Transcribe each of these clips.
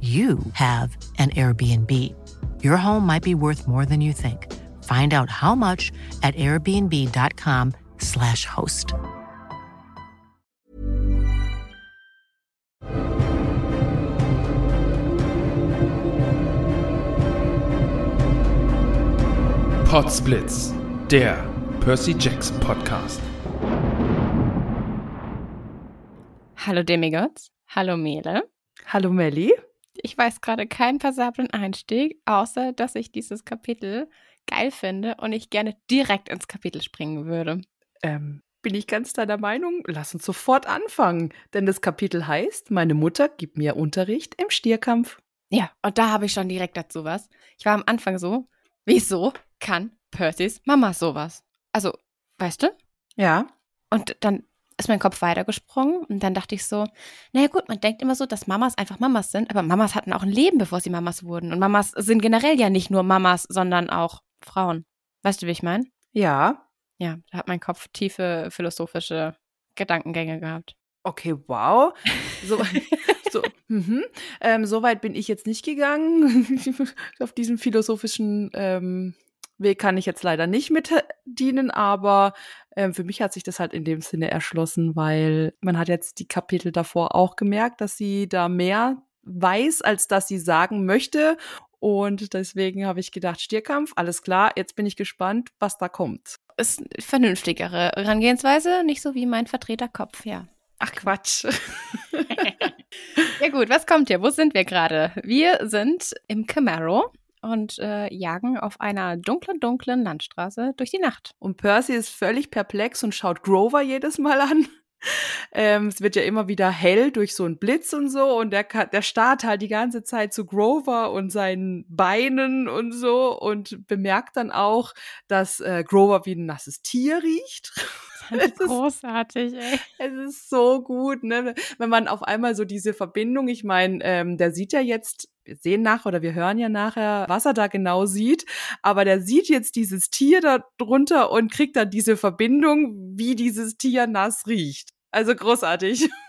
you have an Airbnb. Your home might be worth more than you think. Find out how much at airbnb.com/slash host. Potsblitz, der Percy Jackson Podcast. Hallo Demigods, hallo Mele. Hallo Melli. Ich weiß gerade keinen passablen Einstieg, außer dass ich dieses Kapitel geil finde und ich gerne direkt ins Kapitel springen würde. Ähm, bin ich ganz deiner Meinung? Lass uns sofort anfangen, denn das Kapitel heißt, meine Mutter gibt mir Unterricht im Stierkampf. Ja, und da habe ich schon direkt dazu was. Ich war am Anfang so, wieso kann Percys Mama sowas? Also, weißt du? Ja. Und dann ist mein Kopf weitergesprungen und dann dachte ich so, naja gut, man denkt immer so, dass Mamas einfach Mamas sind, aber Mamas hatten auch ein Leben, bevor sie Mamas wurden. Und Mamas sind generell ja nicht nur Mamas, sondern auch Frauen. Weißt du, wie ich meine? Ja. Ja, da hat mein Kopf tiefe philosophische Gedankengänge gehabt. Okay, wow. So, so, mhm. ähm, so weit bin ich jetzt nicht gegangen. Auf diesem philosophischen ähm, Weg kann ich jetzt leider nicht mit dienen, aber ähm, für mich hat sich das halt in dem Sinne erschlossen, weil man hat jetzt die Kapitel davor auch gemerkt, dass sie da mehr weiß, als dass sie sagen möchte. Und deswegen habe ich gedacht, Stierkampf, alles klar, jetzt bin ich gespannt, was da kommt. Ist eine vernünftigere Herangehensweise, nicht so wie mein Vertreterkopf, ja. Ach Quatsch. ja gut, was kommt hier? Wo sind wir gerade? Wir sind im Camaro und äh, jagen auf einer dunklen, dunklen Landstraße durch die Nacht. Und Percy ist völlig perplex und schaut Grover jedes Mal an. Ähm, es wird ja immer wieder hell durch so einen Blitz und so und der, der starrt halt die ganze Zeit zu Grover und seinen Beinen und so und bemerkt dann auch, dass äh, Grover wie ein nasses Tier riecht. Das ist großartig, ey. Es ist so gut, ne? Wenn man auf einmal so diese Verbindung, ich meine, ähm, der sieht ja jetzt, wir sehen nachher oder wir hören ja nachher, was er da genau sieht, aber der sieht jetzt dieses Tier da drunter und kriegt dann diese Verbindung, wie dieses Tier nass riecht. Also großartig.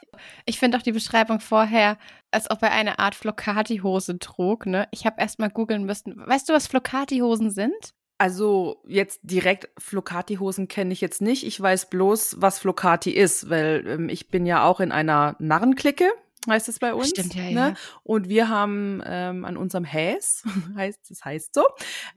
Ich finde auch die Beschreibung vorher, als ob er eine Art Flocati-Hose trug. Ne? Ich habe erst mal googeln müssen. Weißt du, was Flocati-Hosen sind? Also jetzt direkt Flocati-Hosen kenne ich jetzt nicht. Ich weiß bloß, was Flocati ist, weil ähm, ich bin ja auch in einer Narrenklicke, heißt es bei uns. Stimmt, ja, ne? ja. Und wir haben ähm, an unserem Häs, heißt das heißt so,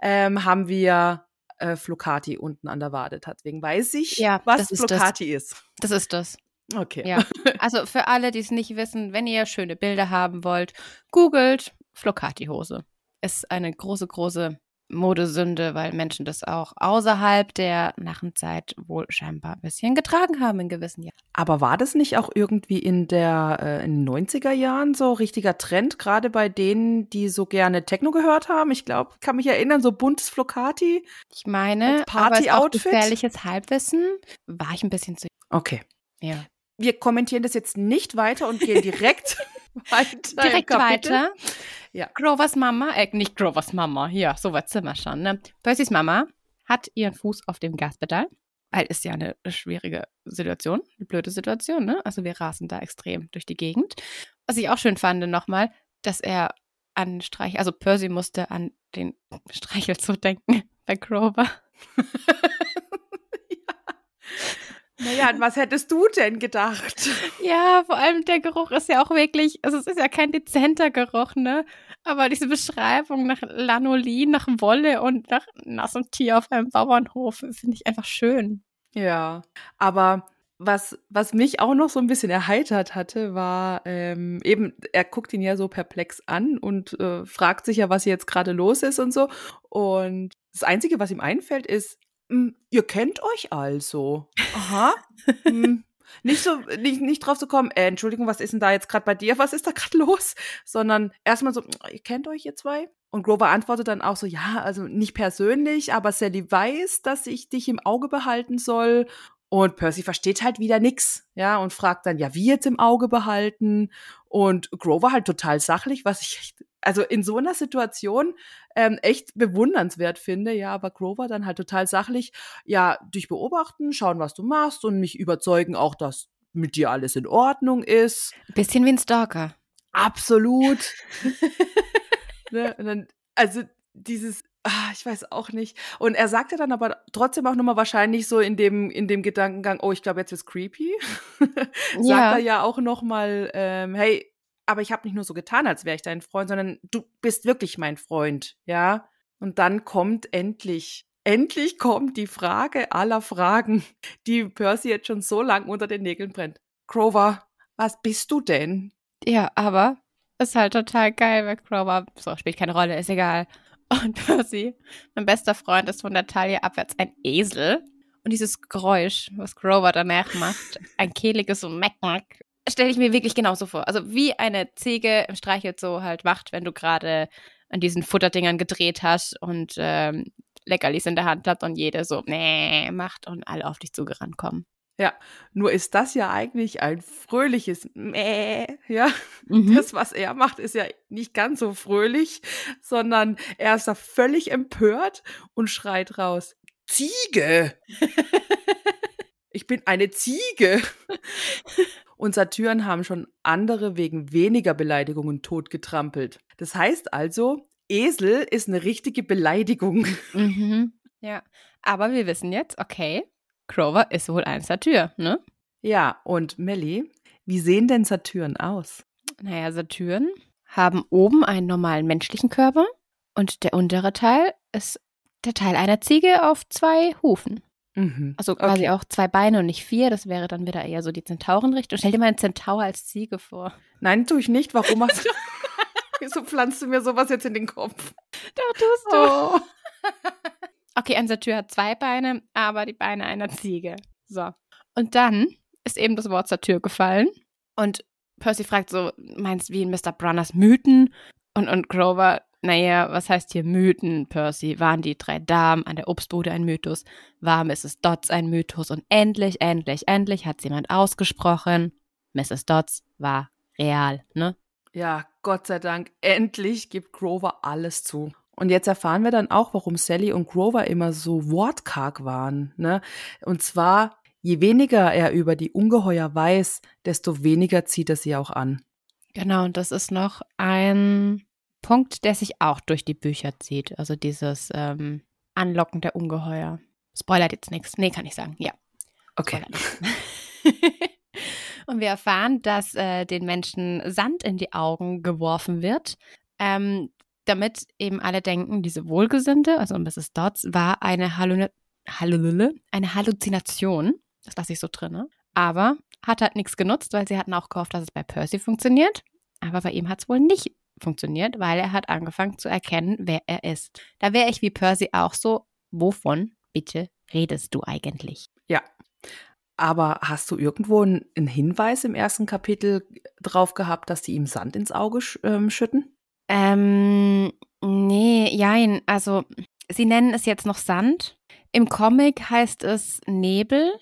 ähm, haben wir äh, Flocati unten an der Wade. Deswegen weiß ich, Ja, was das ist Flocati ist. Das ist das. Okay. Ja. Also für alle, die es nicht wissen, wenn ihr schöne Bilder haben wollt, googelt Flocati-Hose. Ist eine große, große Modesünde, weil Menschen das auch außerhalb der Narrenzeit wohl scheinbar ein bisschen getragen haben in gewissen Jahren. Aber war das nicht auch irgendwie in, der, äh, in den 90er Jahren so richtiger Trend, gerade bei denen, die so gerne Techno gehört haben? Ich glaube, kann mich erinnern, so buntes Flocati. Ich meine, Party-Outfit? gefährliches Halbwissen war ich ein bisschen zu. Okay. Ja. Wir kommentieren das jetzt nicht weiter und gehen direkt weiter. Direkt weiter. Ja. Grovers Mama, äh, nicht Grovers Mama, ja, so weit sind wir schon. Ne? Percys Mama hat ihren Fuß auf dem Gaspedal, weil ist ja eine schwierige Situation, eine blöde Situation, ne? Also wir rasen da extrem durch die Gegend. Was ich auch schön fand nochmal, dass er an Streich, also Percy musste an den Streichelzoo denken bei Grover. Naja, an was hättest du denn gedacht? Ja, vor allem der Geruch ist ja auch wirklich, also es ist ja kein dezenter Geruch, ne? Aber diese Beschreibung nach Lanolin, nach Wolle und nach nassem Tier auf einem Bauernhof finde ich einfach schön. Ja, aber was, was mich auch noch so ein bisschen erheitert hatte, war ähm, eben, er guckt ihn ja so perplex an und äh, fragt sich ja, was jetzt gerade los ist und so. Und das Einzige, was ihm einfällt, ist, "Hm, ihr kennt euch also. Aha. Hm. Nicht so, nicht, nicht drauf zu kommen, äh, Entschuldigung, was ist denn da jetzt gerade bei dir? Was ist da gerade los? Sondern erstmal so, ihr kennt euch ihr zwei? Und Grover antwortet dann auch so, ja, also nicht persönlich, aber Sally weiß, dass ich dich im Auge behalten soll. Und Percy versteht halt wieder nix, ja, und fragt dann, ja, wie jetzt im Auge behalten? Und Grover halt total sachlich, was ich echt, also in so einer Situation ähm, echt bewundernswert finde, ja, aber Grover dann halt total sachlich, ja, dich beobachten, schauen, was du machst und mich überzeugen auch, dass mit dir alles in Ordnung ist. Bisschen wie ein Stalker. Absolut. ne? dann, also dieses, ah, ich weiß auch nicht. Und er sagte dann aber trotzdem auch nochmal wahrscheinlich so in dem, in dem Gedankengang, oh, ich glaube, jetzt wird's creepy. Sagt Ja. er ja auch nochmal, ähm, hey, aber ich habe nicht nur so getan, als wäre ich dein Freund, sondern du bist wirklich mein Freund, ja. Und dann kommt endlich, endlich kommt die Frage aller Fragen, die Percy jetzt schon so lang unter den Nägeln brennt. Grover, was bist du denn? Ja, aber ist halt total geil, weil Grover, so, spielt keine Rolle, ist egal. Und Percy, mein bester Freund, ist von der Taille abwärts ein Esel. Und dieses Geräusch, was Grover danach macht, ein kehliges Mecken, stelle ich mir wirklich genauso vor. Also wie eine Ziege im Streichelzoo halt macht, wenn du gerade an diesen Futterdingern gedreht hast und ähm, Leckerlis in der Hand habt und jede so nee macht und alle auf dich zugerannt kommen. Ja, nur ist das ja eigentlich ein fröhliches Mäh, ja. Mhm. Das, was er macht, ist ja nicht ganz so fröhlich, sondern er ist da völlig empört und schreit raus, Ziege! ich bin eine Ziege! Und Satyren haben schon andere wegen weniger Beleidigungen totgetrampelt. Das heißt also, Esel ist eine richtige Beleidigung. Mhm. Ja, aber wir wissen jetzt, okay, Grover ist wohl ein Satyr, ne? Ja, und Melly, wie sehen denn Satyren aus? Naja, Satyren haben oben einen normalen menschlichen Körper und der untere Teil ist der Teil einer Ziege auf zwei Hufen. Mhm. Also quasi Okay. auch zwei Beine und nicht vier. Das wäre dann wieder eher so die Zentaurenrichtung. Stell dir mal einen Zentaur als Ziege vor. Nein, tue ich nicht. Warum machst du? Wieso pflanzt du mir sowas jetzt in den Kopf? Doch, tust Oh. Okay, ein Satyr hat zwei Beine, aber die Beine einer Ziege. So. Und dann ist eben das Wort Satyr gefallen. Und Percy fragt so, meinst du wie in Mr. Brunners Mythen? Und, und Grover, naja, was heißt hier Mythen, Percy? Waren die drei Damen an der Obstbude ein Mythos? War Mrs. Dodds ein Mythos? Und endlich, endlich, endlich hat jemand ausgesprochen, Mrs. Dodds war real, ne? Ja, Gott sei Dank, endlich gibt Grover alles zu. Und jetzt erfahren wir dann auch, warum Sally und Grover immer so wortkarg waren. Ne? Und zwar, je weniger er über die Ungeheuer weiß, desto weniger zieht er sie auch an. Genau, und das ist noch ein Punkt, der sich auch durch die Bücher zieht. Also dieses ähm, Anlocken der Ungeheuer. Spoilert jetzt nichts. Nee, kann ich sagen. Ja. Okay. Und wir erfahren, dass äh, den Menschen Sand in die Augen geworfen wird, ähm, damit eben alle denken, diese Wohlgesinnte, also Mrs. Dodds, war eine, Hallulule, eine Halluzination. Das lasse ich so drin. Ne? Aber hat halt nichts genutzt, weil sie hatten auch gehofft, dass es bei Percy funktioniert. Aber bei ihm hat es wohl nicht funktioniert, weil er hat angefangen zu erkennen, wer er ist. Da wäre ich wie Percy auch so, wovon bitte redest du eigentlich? Ja. Aber hast du irgendwo einen Hinweis im ersten Kapitel drauf gehabt, dass die ihm Sand ins Auge ähm, schütten? Ähm, nee, jein. Also, sie nennen es jetzt noch Sand. Im Comic heißt es Nebel.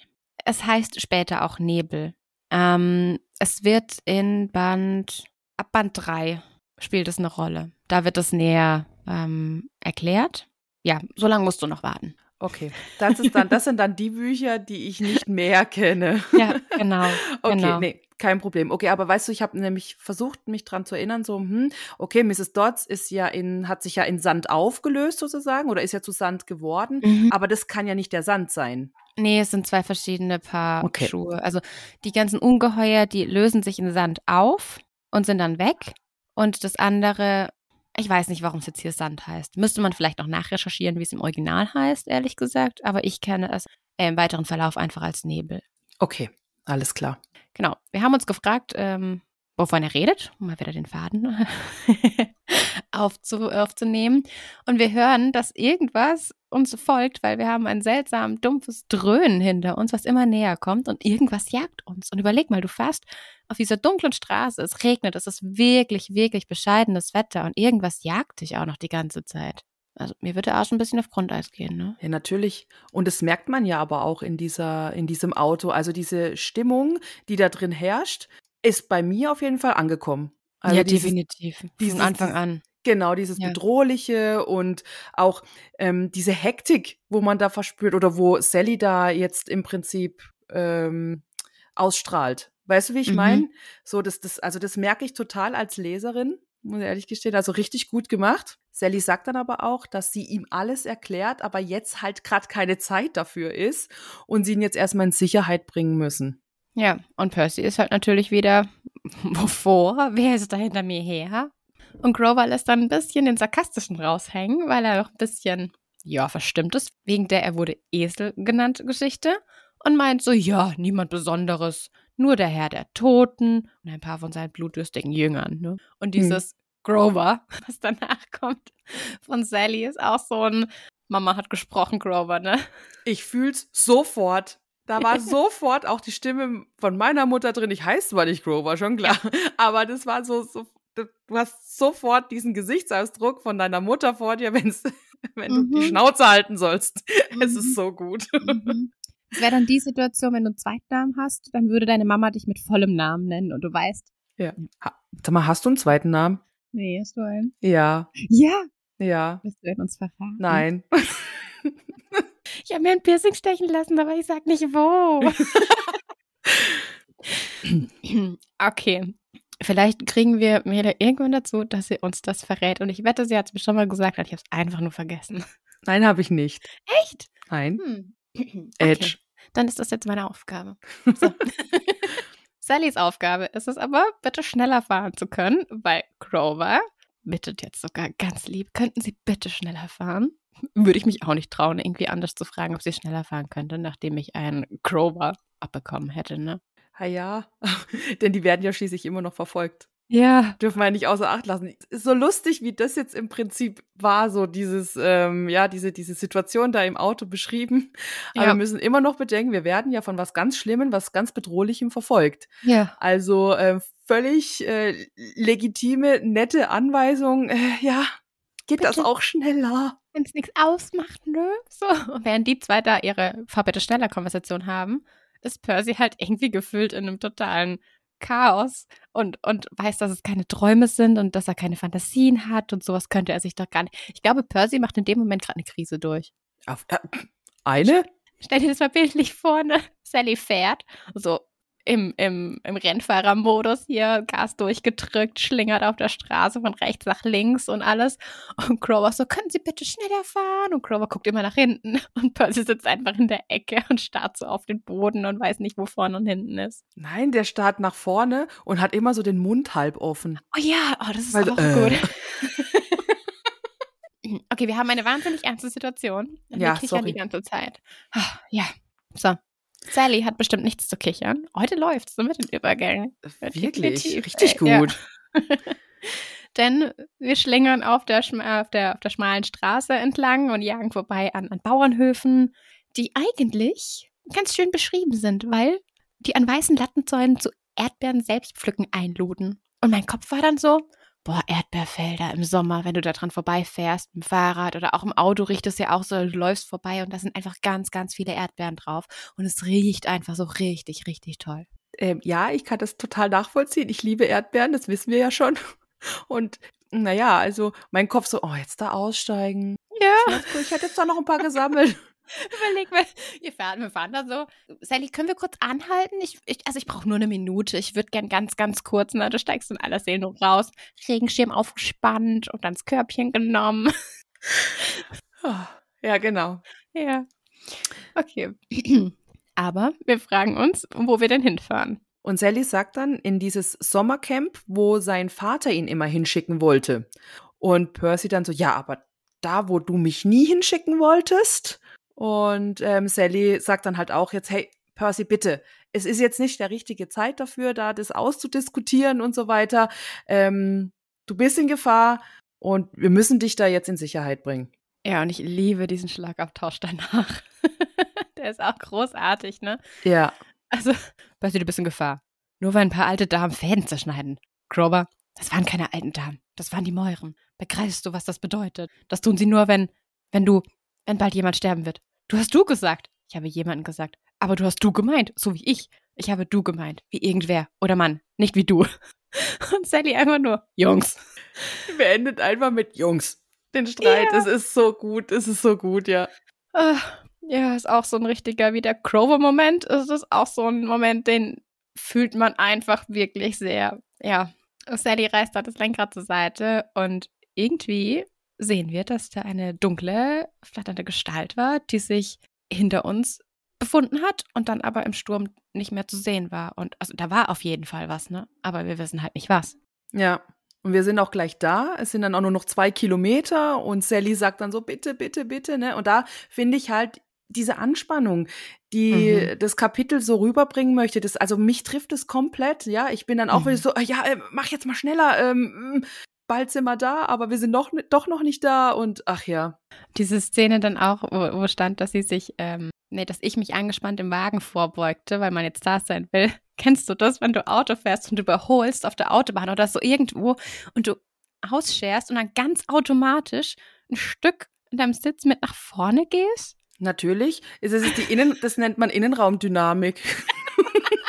Es heißt später auch Nebel. Ähm, es wird in Band, ab Band 3 spielt es eine Rolle. Da wird es näher ähm, erklärt. Ja, so lange musst du noch warten. Okay, das, ist dann, das sind dann die Bücher, die ich nicht mehr kenne. Ja, genau. okay, genau. nee, kein Problem. Okay, aber weißt du, ich habe nämlich versucht, mich dran zu erinnern, so, hm, okay, Mrs. Dodds ist ja in, hat sich ja in Sand aufgelöst sozusagen oder ist ja zu Sand geworden, Mhm. aber das kann ja nicht der Sand sein. Nee, es sind zwei verschiedene Paar Okay. Schuhe. Also die ganzen Ungeheuer, die lösen sich in Sand auf und sind dann weg. Und das andere, ich weiß nicht, warum es jetzt hier Sand heißt. Müsste man vielleicht noch nachrecherchieren, wie es im Original heißt, ehrlich gesagt. Aber ich kenne es im weiteren Verlauf einfach als Nebel. Okay, alles klar. Genau. Wir haben uns gefragt, ähm, wovon er redet, um mal wieder den Faden aufzu, aufzunehmen. Und wir hören, dass irgendwas uns folgt, weil wir haben ein seltsam dumpfes Dröhnen hinter uns, was immer näher kommt und irgendwas jagt uns. Und überleg mal, du fährst auf dieser dunklen Straße, es regnet, es ist wirklich, wirklich bescheidenes Wetter und irgendwas jagt dich auch noch die ganze Zeit. Also mir würde auch schon ein bisschen auf Grundeis gehen, ne? Ja, natürlich. Und das merkt man ja aber auch in dieser, in diesem Auto. Also diese Stimmung, die da drin herrscht, ist bei mir auf jeden Fall angekommen. Also ja, dieses, definitiv. dieses- Von Anfang an. Genau, dieses Ja. Bedrohliche und auch ähm, diese Hektik, wo man da verspürt oder wo Sally da jetzt im Prinzip ähm, ausstrahlt. Weißt du, wie ich Mhm. meine? So, das, das, also das merke ich total als Leserin, muss ich ehrlich gestehen. Also richtig gut gemacht. Sally sagt dann aber auch, dass sie ihm alles erklärt, aber jetzt halt gerade keine Zeit dafür ist und sie ihn jetzt erstmal in Sicherheit bringen müssen. Ja, und Percy ist halt natürlich wieder, wovor? Wer ist da hinter mir her? Und Grover lässt dann ein bisschen den Sarkastischen raushängen, weil er noch ein bisschen, ja, verstimmt ist, wegen der er wurde Esel genannt Geschichte und meint so, ja, niemand Besonderes, nur der Herr der Toten und ein paar von seinen blutdürstigen Jüngern. Ne? Und dieses Grover, was danach kommt von Sally, ist auch so ein Mama hat gesprochen, Grover, ne? Ich fühl's sofort. Da war sofort auch die Stimme von meiner Mutter drin. Ich heiße zwar nicht Grover, schon klar. Aber das war so, so, du hast sofort diesen Gesichtsausdruck von deiner Mutter vor dir, wenn's, wenn du die Mhm. Schnauze halten sollst. Es Mhm. ist so gut. Mhm. Es wäre dann die Situation, wenn du einen Zweitnamen hast, dann würde deine Mama dich mit vollem Namen nennen und du weißt, Ja. Ha, sag mal, hast du einen zweiten Namen? Nee, hast du einen? Ja. Ja. Ja. Wirst du in uns verfahren? Nein. Ich habe mir ein Piercing stechen lassen, aber ich sag nicht wo. okay. Vielleicht kriegen wir Mele irgendwann dazu, dass sie uns das verrät. Und ich wette, sie hat es mir schon mal gesagt, ich habe es einfach nur vergessen. Nein, habe ich nicht. Echt? Nein. Hm. Edge. Dann ist das jetzt meine Aufgabe. So. Sallys Aufgabe ist es aber, bitte schneller fahren zu können, weil Grover bittet jetzt sogar ganz lieb, könnten Sie bitte schneller fahren? Würde ich mich auch nicht trauen, irgendwie anders zu fragen, ob sie schneller fahren könnte, nachdem ich einen Grover abbekommen hätte, ne? Ah ja. Denn die werden ja schließlich immer noch verfolgt. Ja. dürfen wir nicht außer Acht lassen. Ist so lustig, wie das jetzt im Prinzip war, so dieses, ähm, ja, diese, diese Situation da im Auto beschrieben. Aber Ja. wir müssen immer noch bedenken, wir werden ja von was ganz Schlimmem, was ganz Bedrohlichem verfolgt. Ja. Also ähm, völlig äh, legitime, nette Anweisung. Äh, ja, geht das Bitte. auch schneller? Wenn es nichts ausmacht, ne? So. Und während die zwei da ihre Fahr bitte schneller Konversation haben, ist Percy halt irgendwie gefüllt in einem totalen Chaos und, und weiß, dass es keine Träume sind und dass er keine Fantasien hat und sowas könnte er sich doch gar nicht. Ich glaube, Percy macht in dem Moment gerade eine Krise durch. Auf, äh, eine? Stell dir das mal bildlich vor, ne? Sally fährt, so im, im, im Rennfahrermodus hier, Gas durchgedrückt, schlingert auf der Straße von rechts nach links und alles. Und Grover so, können Sie bitte schneller fahren? Und Grover guckt immer nach hinten. Und Percy sitzt einfach in der Ecke und starrt so auf den Boden und weiß nicht, wo vorne und hinten ist. Nein, der starrt nach vorne und hat immer so den Mund halb offen. Oh ja, oh, das ist Weil so, auch äh. gut. okay, wir haben eine wahnsinnig ernste Situation. Und Ja, wir kichern sorry. die ganze Zeit. Ah, Ja, so. Sally hat bestimmt nichts zu kichern. Heute läuft's so mit den Übergängen. Wirklich, Definitiv. richtig Äh, ja. gut. Denn wir schlingern auf der, auf, der, auf der schmalen Straße entlang und jagen vorbei an, an Bauernhöfen, die eigentlich ganz schön beschrieben sind, weil die an weißen Lattenzäunen zu Erdbeeren selbst pflücken einluden. Und mein Kopf war dann so, boah, Erdbeerfelder im Sommer, wenn du da dran vorbeifährst, mit dem Fahrrad oder auch im Auto riecht es ja auch so, du läufst vorbei und da sind einfach ganz, ganz viele Erdbeeren drauf. Und es riecht einfach so richtig, richtig toll. Ähm, ja, ich kann das total nachvollziehen. Ich liebe Erdbeeren, das wissen wir ja schon. Und naja, also mein Kopf so, oh, jetzt da aussteigen. Ja. Ich hätte jetzt da noch ein paar gesammelt. Überleg mal, wir fahren, wir fahren da so. Sally, können wir kurz anhalten? Ich, ich also ich brauche nur eine Minute. Ich würde gern ganz, ganz kurz, ne? Du steigst in aller Seele raus, Regenschirm aufgespannt und das Körbchen genommen. Ja, genau. Ja. Okay. Aber wir fragen uns, wo wir denn hinfahren. Und Sally sagt dann in dieses Sommercamp, wo sein Vater ihn immer hinschicken wollte. Und Percy dann so, ja, aber da, wo du mich nie hinschicken wolltest. Und ähm, Sally sagt dann halt auch jetzt, hey, Percy, bitte, es ist jetzt nicht der richtige Zeit dafür, da das auszudiskutieren und so weiter. Ähm, du bist in Gefahr und wir müssen dich da jetzt in Sicherheit bringen. Ja, und ich liebe diesen Schlagabtausch danach. Der ist auch großartig, ne? Ja. Also, Percy, du bist in Gefahr. Nur weil ein paar alte Damen Fäden zerschneiden. Grover, das waren keine alten Damen. Das waren die Mäuren. Begreifst du, was das bedeutet? Das tun sie nur, wenn, wenn du, wenn bald jemand sterben wird. Du hast du gesagt. Ich habe jemanden gesagt. Aber du hast du gemeint, so wie ich. Ich habe du gemeint, wie irgendwer oder Mann, nicht wie du. Und Sally einfach nur, Jungs. Beendet einfach mit Jungs den Streit. Ja. Es ist so gut, es ist so gut, ja. Ah, ja, ist auch so ein richtiger, wie der Grover-Moment. Es ist auch so ein Moment, den fühlt man einfach wirklich sehr. Ja, Sally reißt da das Lenkrad zur Seite und irgendwie sehen wir, dass da eine dunkle, flatternde Gestalt war, die sich hinter uns befunden hat und dann aber im Sturm nicht mehr zu sehen war. Und also da war auf jeden Fall was, ne? Aber wir wissen halt nicht was. Ja. Und wir sind auch gleich da. Es sind dann auch nur noch zwei Kilometer und Sally sagt dann so, bitte, bitte, bitte, ne? Und da finde ich halt diese Anspannung, die Mhm. das Kapitel so rüberbringen möchte. Das, also mich trifft es komplett, ja. Ich bin dann auch Mhm. wieder so, ja, äh, mach jetzt mal schneller, ähm, bald sind wir da, aber wir sind noch, doch noch nicht da und ach ja. Diese Szene dann auch, wo, wo stand, dass sie sich, ähm, nee, dass ich mich angespannt im Wagen vorbeugte, weil man jetzt da sein will. Kennst du das, wenn du Auto fährst und du überholst auf der Autobahn oder so irgendwo und du ausscherst und dann ganz automatisch ein Stück in deinem Sitz mit nach vorne gehst? Natürlich. Es ist die Innen, das nennt man Innenraumdynamik.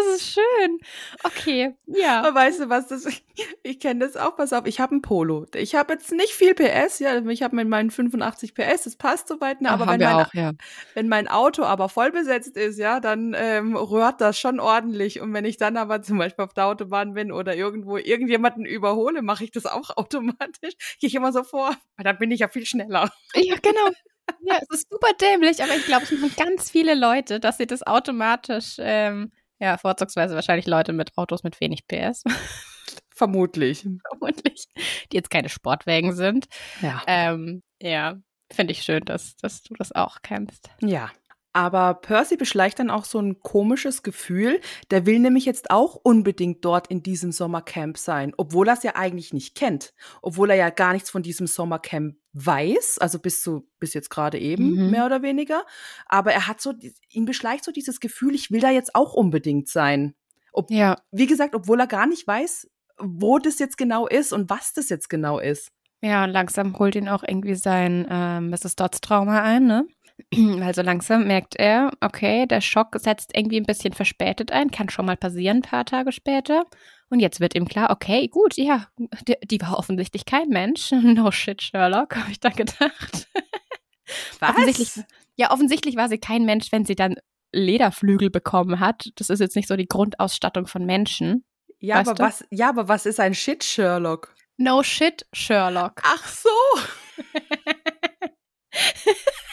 Das ist schön. Okay, ja. Aber weißt du was, das, ich kenne das auch, pass auf, ich habe ein Polo. Ich habe jetzt nicht viel PS, ja, ich habe mit meinen 85 PS, das passt soweit, ne, aber haben wenn mein, auch, ja. wenn mein Auto aber voll besetzt ist, ja, dann ähm, rührt das schon ordentlich. Und wenn ich dann aber zum Beispiel auf der Autobahn bin oder irgendwo irgendjemanden überhole, mache ich das auch automatisch. Gehe ich immer so vor, weil dann bin ich ja viel schneller. Ja, genau. Ja, es ist super dämlich, aber ich glaube, es machen ganz viele Leute, dass sie das automatisch, ähm, ja, vorzugsweise wahrscheinlich Leute mit Autos mit wenig PS, Vermutlich. vermutlich, die jetzt keine Sportwägen sind. Ja. Ähm, ja, finde ich schön, dass, dass du das auch kennst. Ja. Aber Percy beschleicht dann auch so ein komisches Gefühl. Der will nämlich jetzt auch unbedingt dort in diesem Sommercamp sein, obwohl er es ja eigentlich nicht kennt. Obwohl er ja gar nichts von diesem Sommercamp weiß, also bis zu, bis jetzt gerade eben, Mhm. mehr oder weniger. Aber er hat so, ihn beschleicht so dieses Gefühl, ich will da jetzt auch unbedingt sein. Ob, Ja. Wie gesagt, obwohl er gar nicht weiß, wo das jetzt genau ist und was das jetzt genau ist. Ja, und langsam holt ihn auch irgendwie sein ähm, Mrs. Dodds Trauma ein, ne? Weil so langsam merkt er, okay, der Schock setzt irgendwie ein bisschen verspätet ein, kann schon mal passieren, ein paar Tage später. Und jetzt wird ihm klar, okay, gut, ja, die, die war offensichtlich kein Mensch. No shit, Sherlock, habe ich da gedacht. Offensichtlich, ja, offensichtlich war sie kein Mensch, wenn sie dann Lederflügel bekommen hat. Das ist jetzt nicht so die Grundausstattung von Menschen. Ja, aber du? was, ja, aber was ist ein Shit, Sherlock? No shit, Sherlock. Ach so.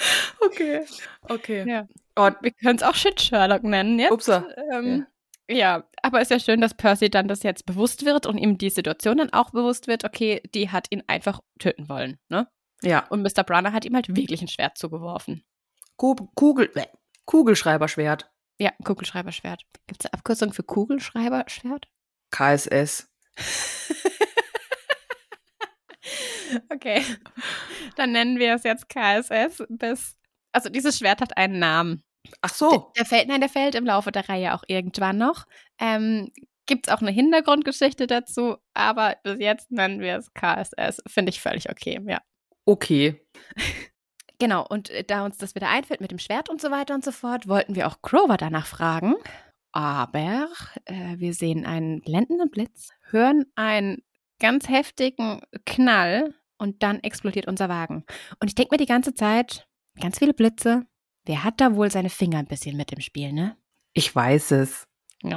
okay. Okay. Ja. Oh, Wir können es auch Shit Sherlock nennen jetzt. Upsa. Ähm, ja. aber ist ja schön, dass Percy dann das jetzt bewusst wird und ihm die Situation dann auch bewusst wird, okay, die hat ihn einfach töten wollen, ne? ja. Und Mr. Brunner hat ihm halt wirklich ein Schwert zugeworfen. Ku- Kugel, bäh, Kugelschreiberschwert. Ja, Kugelschreiberschwert. Gibt es eine Abkürzung für Kugelschreiberschwert? KSS. okay. Dann nennen wir es jetzt KSS bis. Also dieses Schwert hat einen Namen. Ach so. Der fällt, nein, der fällt im Laufe der Reihe auch irgendwann noch. Ähm, Gibt es auch eine Hintergrundgeschichte dazu, aber bis jetzt nennen wir es KSS. Finde ich völlig okay, ja. Okay. Genau, und äh, da uns das wieder einfällt mit dem Schwert und so weiter und so fort, wollten wir auch Grover danach fragen. Aber äh, wir sehen einen blendenden Blitz, hören einen ganz heftigen Knall und dann explodiert unser Wagen. Und ich denke mir die ganze Zeit, ganz viele Blitze. Wer hat da wohl seine Finger ein bisschen mit im Spiel, ne? Ich weiß es. Oh,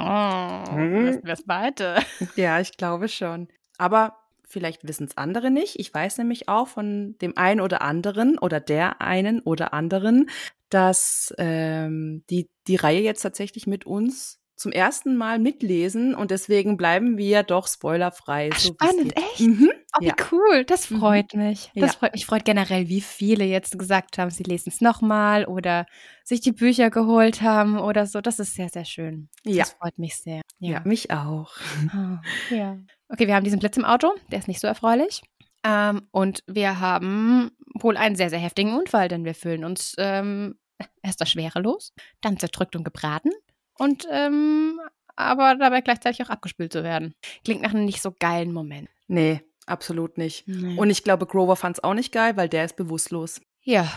Hm. es beide. Ja, ich glaube schon. Aber vielleicht wissen es andere nicht. Ich weiß nämlich auch von dem einen oder anderen oder der einen oder anderen, dass ähm, die, die Reihe jetzt tatsächlich mit uns zum ersten Mal mitlesen und deswegen bleiben wir doch spoilerfrei. Ach, so spannend, echt? Mhm. Oh, wie Ja. cool. Das Mhm. freut mich. Das Ja. freut mich. Freut generell, wie viele jetzt gesagt haben, sie lesen es nochmal oder sich die Bücher geholt haben oder so. Das ist sehr, sehr schön. Ja. Das freut mich sehr. Ja, mich auch. Ah, ja. Okay, wir haben diesen Blitz im Auto. Der ist nicht so erfreulich. Ähm, und wir haben wohl einen sehr, sehr heftigen Unfall, denn wir fühlen uns ähm, erst da schwerelos, dann zerdrückt und gebraten und ähm, aber dabei gleichzeitig auch abgespült zu werden. Klingt nach einem nicht so geilen Moment. Nee, absolut nicht. Nee. Und ich glaube, Grover fand es auch nicht geil, weil der ist bewusstlos. ja,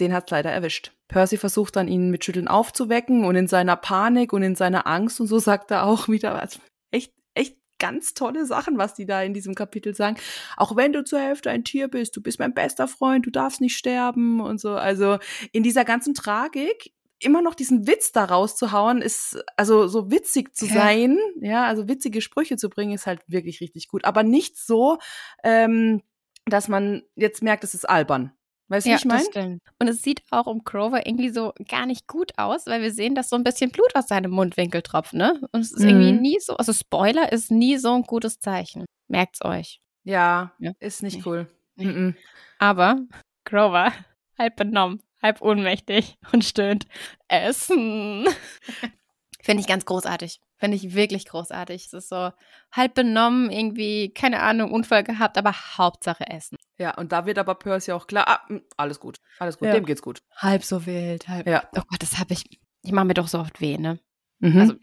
Den hat's leider erwischt. Percy versucht dann, ihn mit Schütteln aufzuwecken und in seiner Panik und in seiner Angst und so sagt er auch wieder, also echt, echt ganz tolle Sachen, was die da in diesem Kapitel sagen. Auch wenn du zur Hälfte ein Tier bist, du bist mein bester Freund, du darfst nicht sterben und so. Also in dieser ganzen Tragik immer noch diesen Witz da rauszuhauen, ist, also so witzig zu Ja. sein, ja, also witzige Sprüche zu bringen, ist halt wirklich richtig gut. Aber nicht so, ähm, dass man jetzt merkt, es ist albern. Weißt du, wie ja, ich meine? Und es sieht auch um Grover irgendwie so gar nicht gut aus, weil wir sehen, dass so ein bisschen Blut aus seinem Mundwinkel tropft, ne? Und es ist irgendwie Mhm. nie so, also Spoiler ist nie so ein gutes Zeichen. Merkt's euch. Ja, Ja. ist nicht cool. Nee. Mhm. Aber Grover, halb benommen, halb ohnmächtig und stöhnt, Essen. Finde ich ganz großartig. Finde ich wirklich großartig. Es ist so halb benommen, irgendwie, keine Ahnung, Unfall gehabt, aber Hauptsache Essen. Ja, und da wird aber Percy auch klar, ah, mh, alles gut, alles gut, Ja. dem geht's gut. Halb so wild, halb. Ja. Oh Gott, das habe ich. Ich mache mir doch so oft weh, ne? Mhm. Also,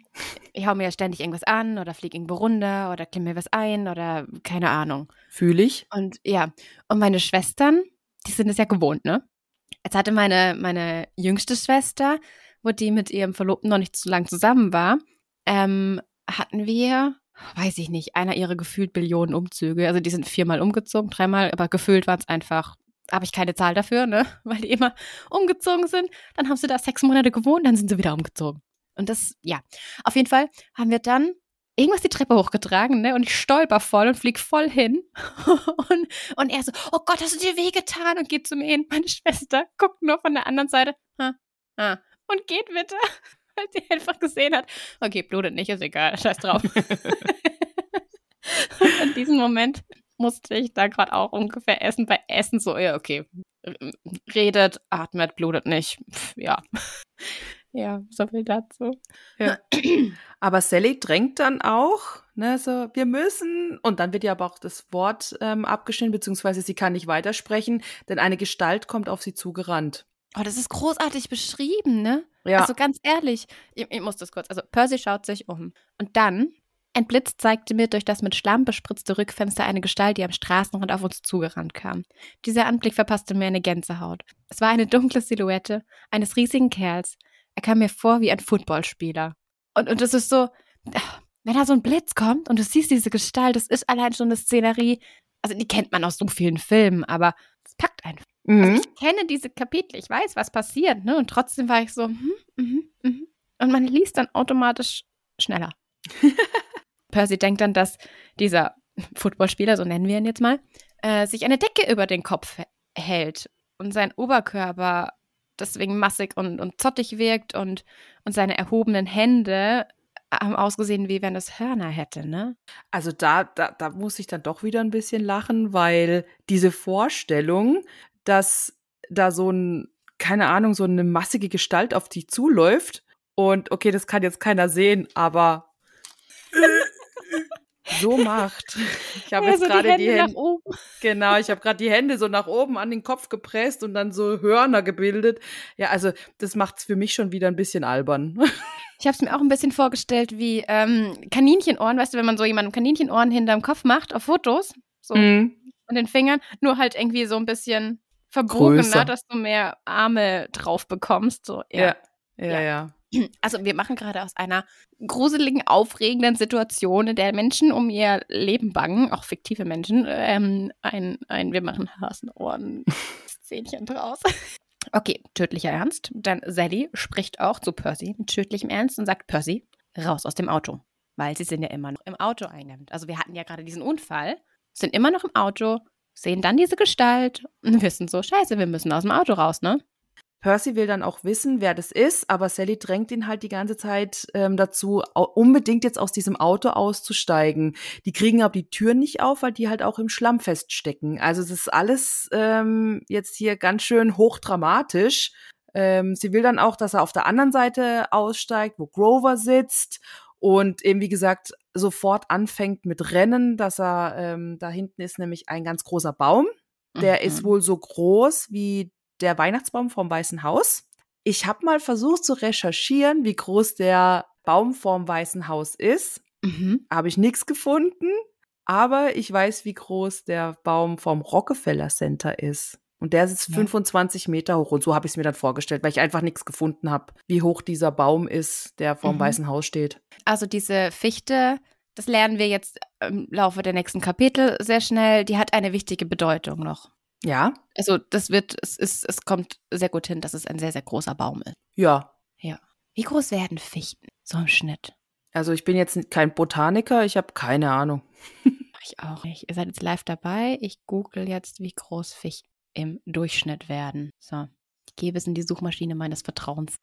ich hau mir ja ständig irgendwas an oder fliege irgendwo runter oder klemm mir was ein oder keine Ahnung. Fühle ich. Und ja, und meine Schwestern, die sind es ja gewohnt, ne? Jetzt hatte meine, meine jüngste Schwester, wo die mit ihrem Verlobten noch nicht so lang zusammen war, ähm, hatten wir, weiß ich nicht, einer ihrer gefühlt Billionen Umzüge. Also die sind viermal umgezogen, dreimal, aber gefühlt waren es einfach, habe ich keine Zahl dafür, ne? Weil die immer umgezogen sind. Dann haben sie da sechs Monate gewohnt, dann sind sie wieder umgezogen. Und das, ja, auf jeden Fall haben wir dann irgendwas die Treppe hochgetragen, ne? Und ich stolper voll und flieg voll hin. und, und er so, oh Gott, hast du dir wehgetan? Und geht zu mir hin. Meine Schwester guckt nur von der anderen Seite. Ha, ha, und geht bitte. Weil sie einfach gesehen hat, okay, blutet nicht, ist egal, scheiß drauf. und in diesem Moment musste ich da gerade auch ungefähr essen. Bei Essen so, ja, okay, redet, atmet, blutet nicht. Pff, ja. Ja, so viel dazu. Ja. Aber Sally drängt dann auch, ne, so, wir müssen, und dann wird ja aber auch das Wort ähm, abgeschnitten, beziehungsweise sie kann nicht weitersprechen, denn eine Gestalt kommt auf sie zugerannt. Oh, das ist großartig beschrieben, ne? Ja. Also ganz ehrlich, ich, ich muss das kurz. Also Percy schaut sich um. Und dann, ein Blitz zeigte mir durch das mit Schlamm bespritzte Rückfenster eine Gestalt, die am Straßenrand auf uns zugerannt kam. Dieser Anblick verpasste mir eine Gänsehaut. Es war eine dunkle Silhouette eines riesigen Kerls. Er kam mir vor wie ein Footballspieler. Und, und das ist so, wenn da so ein Blitz kommt und du siehst diese Gestalt, das ist allein schon eine Szenerie. Also die kennt man aus so vielen Filmen, aber es packt einfach. Mhm. Also ich kenne diese Kapitel, ich weiß, was passiert, ne? Und trotzdem war ich so, hm, mhm, mhm. und man liest dann automatisch schneller. Percy denkt dann, dass dieser Footballspieler, so nennen wir ihn jetzt mal, äh, sich eine Decke über den Kopf hält und sein Oberkörper deswegen massig und, und zottig wirkt und, und seine erhobenen Hände haben ausgesehen, wie wenn es Hörner hätte, ne? Also da, da, da muss ich dann doch wieder ein bisschen lachen, weil diese Vorstellung, dass da so ein, keine Ahnung, so eine massige Gestalt auf dich zuläuft und okay, das kann jetzt keiner sehen, aber so macht. Ich habe Ja, jetzt so die gerade die Hände nach Hände, oben. genau, ich habe gerade die Hände so nach oben an den Kopf gepresst und dann so Hörner gebildet. Ja, also das macht es für mich schon wieder ein bisschen albern. Ich habe es mir auch ein bisschen vorgestellt wie ähm, Kaninchenohren, weißt du, wenn man so jemandem Kaninchenohren hinterm Kopf macht auf Fotos, so Mhm. an den Fingern, nur halt irgendwie so ein bisschen verbogener, Größer. dass du mehr Arme drauf bekommst. So, ja. Ja, ja, ja. Also wir machen gerade aus einer gruseligen, aufregenden Situation, in der Menschen um ihr Leben bangen, auch fiktive Menschen, ähm, ein, ein wir machen Hasenohren-Szenchen draus. Okay, tödlicher Ernst. Dann Sally spricht auch zu Percy mit tödlichem Ernst und sagt, Percy, raus aus dem Auto. Weil sie sind ja immer noch im Auto eingegangen. Also wir hatten ja gerade diesen Unfall, sind immer noch im Auto, sehen dann diese Gestalt und wissen so, scheiße, wir müssen aus dem Auto raus, ne? Percy will dann auch wissen, wer das ist, aber Sally drängt ihn halt die ganze Zeit ähm, dazu, unbedingt jetzt aus diesem Auto auszusteigen. Die kriegen aber die Türen nicht auf, weil die halt auch im Schlamm feststecken. Also es ist alles ähm, jetzt hier ganz schön hochdramatisch. Ähm, sie will dann auch, dass er auf der anderen Seite aussteigt, wo Grover sitzt und eben wie gesagt sofort anfängt mit Rennen, dass er ähm, da hinten ist nämlich ein ganz großer Baum. Der Mhm. ist wohl so groß wie der Weihnachtsbaum vom Weißen Haus. Ich habe mal versucht zu recherchieren, wie groß der Baum vorm Weißen Haus ist. Mhm. Habe ich nichts gefunden. Aber ich weiß, wie groß der Baum vom Rockefeller Center ist. Und der ist Ja. 25 Meter hoch. Und so habe ich es mir dann vorgestellt, weil ich einfach nichts gefunden habe, wie hoch dieser Baum ist, der vorm Mhm. Weißen Haus steht. Also diese Fichte, das lernen wir jetzt im Laufe der nächsten Kapitel sehr schnell, die hat eine wichtige Bedeutung noch. Ja, Also das wird, es ist, es kommt sehr gut hin, dass es ein sehr, sehr großer Baum ist. ja. Wie groß werden Fichten so im Schnitt? Also ich bin jetzt kein Botaniker, ich habe keine Ahnung. Ich auch nicht. Ihr seid jetzt live dabei. Ich google jetzt, wie groß Fichten im Durchschnitt werden. So. Ich gebe es in die Suchmaschine meines Vertrauens.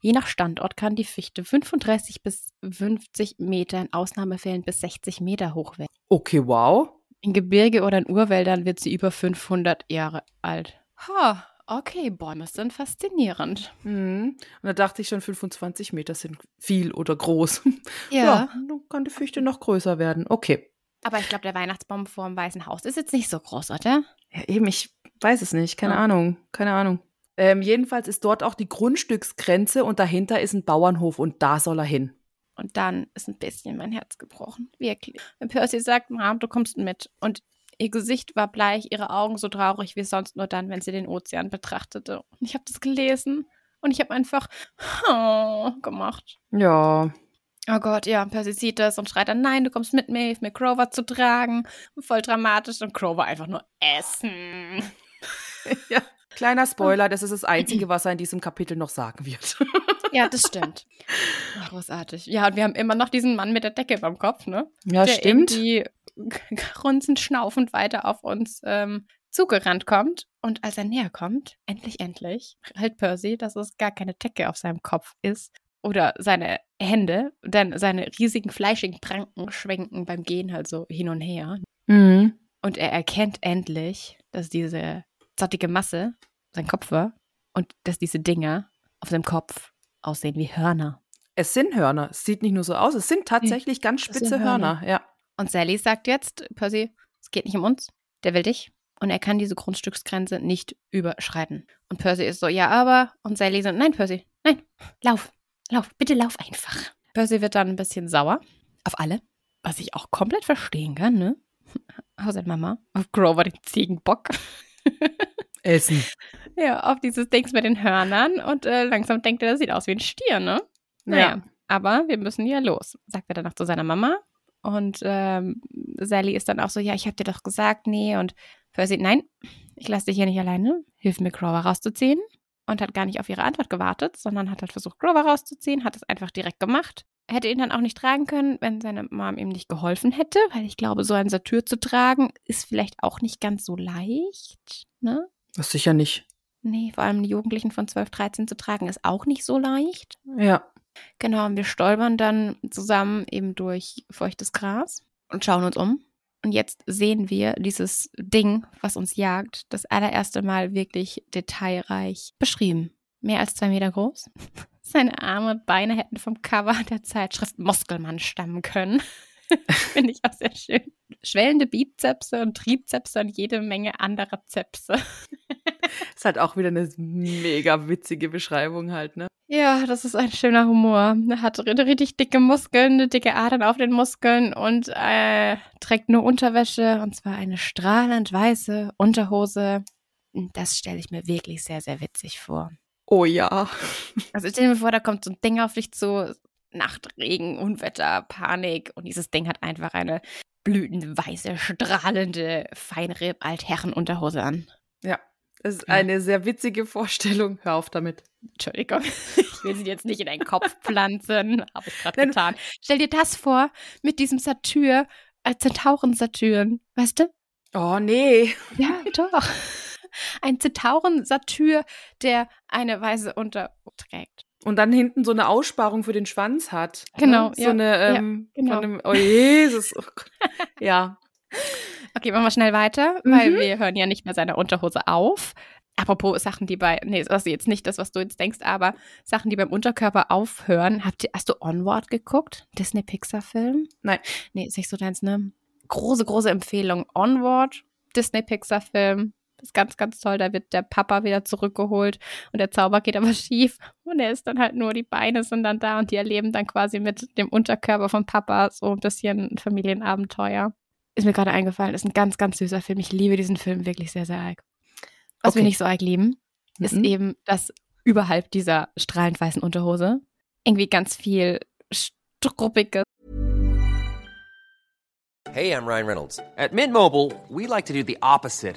Je nach Standort kann die Fichte 35 bis 50 Meter, in Ausnahmefällen bis 60 Meter hoch werden. Okay, wow. In Gebirge oder in Urwäldern wird sie über 500 Jahre alt. Ha, okay, Bäume sind faszinierend. Mhm. Und da dachte ich schon, 25 Meter sind viel oder groß. Ja. dann kann die Fichte noch größer werden. Okay. Aber ich glaube, der Weihnachtsbaum vor dem Weißen Haus ist jetzt nicht so groß, oder? Ja, eben, ich weiß es nicht. Keine Ja. Ahnung. Keine Ahnung. Ähm, jedenfalls ist dort auch die Grundstücksgrenze und dahinter ist ein Bauernhof und da soll er hin. Und dann ist ein bisschen mein Herz gebrochen. Wirklich. Wenn Percy sagt, Mom, du kommst mit. Und ihr Gesicht war bleich, ihre Augen so traurig wie sonst nur dann, wenn sie den Ozean betrachtete. Und ich habe das gelesen und ich habe einfach oh, gemacht. Ja. Oh Gott, ja, Percy sieht das und schreit dann, nein, du kommst mit mir, hilf mir Grover zu tragen. Voll dramatisch und Grover einfach nur essen. ja. Kleiner Spoiler, das ist das Einzige, was er in diesem Kapitel noch sagen wird. Ja, das stimmt. Großartig. Ja, und wir haben immer noch diesen Mann mit der Decke beim Kopf, ne? ja, der stimmt. irgendwie grunzend, schnaufend weiter auf uns ähm, zugerannt kommt. Und als er näher kommt, endlich, endlich, hält Percy, dass es gar keine Decke auf seinem Kopf ist. Oder seine Hände, denn seine riesigen, fleischigen Pranken schwenken beim Gehen halt so hin und her. Mhm. Und er erkennt endlich, dass diese zottige Masse sein Kopf war und dass diese Dinger auf seinem Kopf aussehen wie Hörner. Es sind Hörner. Es sieht nicht nur so aus, es sind tatsächlich ganz spitze Hörner. Hörner. Ja. Und Sally sagt jetzt, Percy, es geht nicht um uns, der will dich. Und er kann diese Grundstücksgrenze nicht überschreiten. Und Percy ist so, ja, aber. Und Sally so, nein, Percy, nein, lauf, lauf, bitte lauf einfach. Percy wird dann ein bisschen sauer auf alle, was ich auch komplett verstehen kann, ne? Außer Mama, auf Grover, den Ziegenbock. Essen. ja, auf dieses Dings mit den Hörnern. Und äh, langsam denkt er, das sieht aus wie ein Stier, ne? Naja, aber wir müssen ja los, sagt er dann noch zu seiner Mama. Und ähm, Sally ist dann auch so, ja, ich habe dir doch gesagt, nee. Und Percy, nein, ich lasse dich hier nicht alleine. Hilf mir, Grover rauszuziehen. Und hat gar nicht auf ihre Antwort gewartet, sondern hat halt versucht, Grover rauszuziehen, hat es einfach direkt gemacht. Hätte ihn dann auch nicht tragen können, wenn seine Mom ihm nicht geholfen hätte, weil ich glaube, so eine Tür zu tragen ist vielleicht auch nicht ganz so leicht. Ne? Das sicher nicht. Nee, vor allem die Jugendlichen von 12, 13 zu tragen ist auch nicht so leicht. Ja. Genau, und wir stolpern dann zusammen eben durch feuchtes Gras und schauen uns um. Und jetzt sehen wir dieses Ding, was uns jagt, das allererste Mal wirklich detailreich beschrieben. Mehr als zwei Meter groß. Seine Arme und Beine hätten vom Cover der Zeitschrift Muskelmann stammen können. Finde ich auch sehr schön. Schwellende Bizepse und Trizepse und jede Menge anderer Zepse. Ist halt auch wieder eine mega witzige Beschreibung halt, ne? Ja, das ist ein schöner Humor. Er hat richtig dicke Muskeln, dicke Adern auf den Muskeln und äh, trägt nur Unterwäsche und zwar eine strahlend weiße Unterhose. Das stelle ich mir wirklich sehr, sehr witzig vor. Oh ja. Also stell dir vor, da kommt so ein Ding auf dich zu, Nachtregen, Unwetter, Panik und dieses Ding hat einfach eine blütenweiße, strahlende Feinripp-Altherrenunterhose an. Ja, das ist eine sehr witzige Vorstellung. Hör auf damit. Entschuldigung, ich will sie jetzt nicht in deinen Kopf pflanzen. Habe ich gerade getan. Stell dir das vor mit diesem Satyr als Zentauren-Satyren, weißt du? Oh, nee. Ja, doch. Ein Zentauren-Satyr, der eine weiße Unterhose trägt. Und dann hinten so eine Aussparung für den Schwanz hat. Genau, ne? So ja. eine, ähm, ja, genau. von einem, oh Jesus. Oh Gott. ja. Okay, machen wir schnell weiter, weil wir hören ja nicht mehr seine Unterhose auf. Apropos Sachen, die bei, nee, das ist jetzt nicht das, was du jetzt denkst, aber Sachen, die beim Unterkörper aufhören. Habt ihr, hast du Onward geguckt? Disney-Pixar-Film? Nein. Nee, ist nicht so deins, ne? Große, große Empfehlung. Onward, Disney-Pixar-Film. Ist ganz, ganz toll. Da wird der Papa wieder zurückgeholt und der Zauber geht aber schief. Und er ist dann halt nur, die Beine sind dann da und die erleben dann quasi mit dem Unterkörper von Papa so ein bisschen ein Familienabenteuer. Ist mir gerade eingefallen, ist ein ganz, ganz süßer Film. Ich liebe diesen Film wirklich sehr, sehr arg. Was wir Okay. nicht so arg lieben, ist Mhm. eben, dass überhalb dieser strahlend weißen Unterhose irgendwie ganz viel struppiges Hey, I'm Ryan Reynolds. At Mint Mobile, we like to do the opposite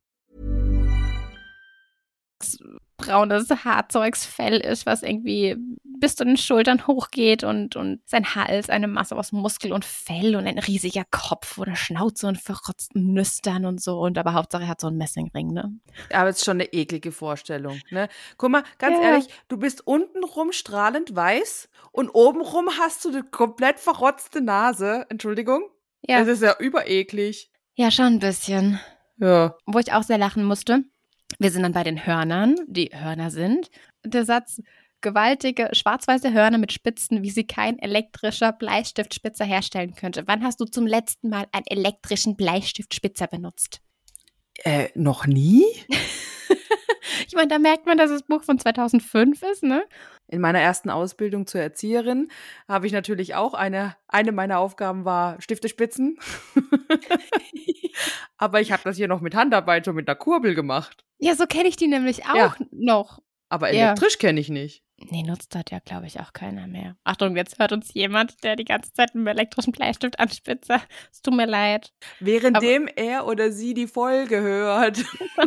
Braunes Haarzeugsfell ist, was irgendwie bis zu den Schultern hochgeht und, und sein Hals eine Masse aus Muskel und Fell und ein riesiger Kopf oder Schnauze und verrotzten Nüstern und so. Und aber Hauptsache er hat so einen Messingring, ne? Aber es ist schon eine eklige Vorstellung, ne? Guck mal, ganz Ja. ehrlich, du bist untenrum strahlend weiß und obenrum hast du eine komplett verrotzte Nase. Entschuldigung? Ja, Das ist ja übereklig. ja, schon ein bisschen. Ja. Wo ich auch sehr lachen musste. Wir sind dann bei den Hörnern, die Hörner sind. Der Satz, gewaltige schwarz-weiße Hörner mit Spitzen, wie sie kein elektrischer Bleistiftspitzer herstellen könnte. Wann hast du zum letzten Mal einen elektrischen Bleistiftspitzer benutzt? Äh, noch nie? Ich meine, da merkt man, dass das Buch von 2005 ist, ne? In meiner ersten Ausbildung zur Erzieherin habe ich natürlich auch eine, eine meiner Aufgaben war Stifte spitzen. Aber ich habe das hier noch mit Handarbeit und mit einer Kurbel gemacht. Ja, so kenne ich die nämlich auch Ja. noch. Aber Ja. elektrisch kenne ich nicht. Nee, nutzt hat ja, glaube ich, auch keiner mehr. Achtung, jetzt hört uns jemand, der die ganze Zeit mit dem elektrischen Bleistift anspitzt. Es tut mir leid. Währenddem er oder sie die Folge hört.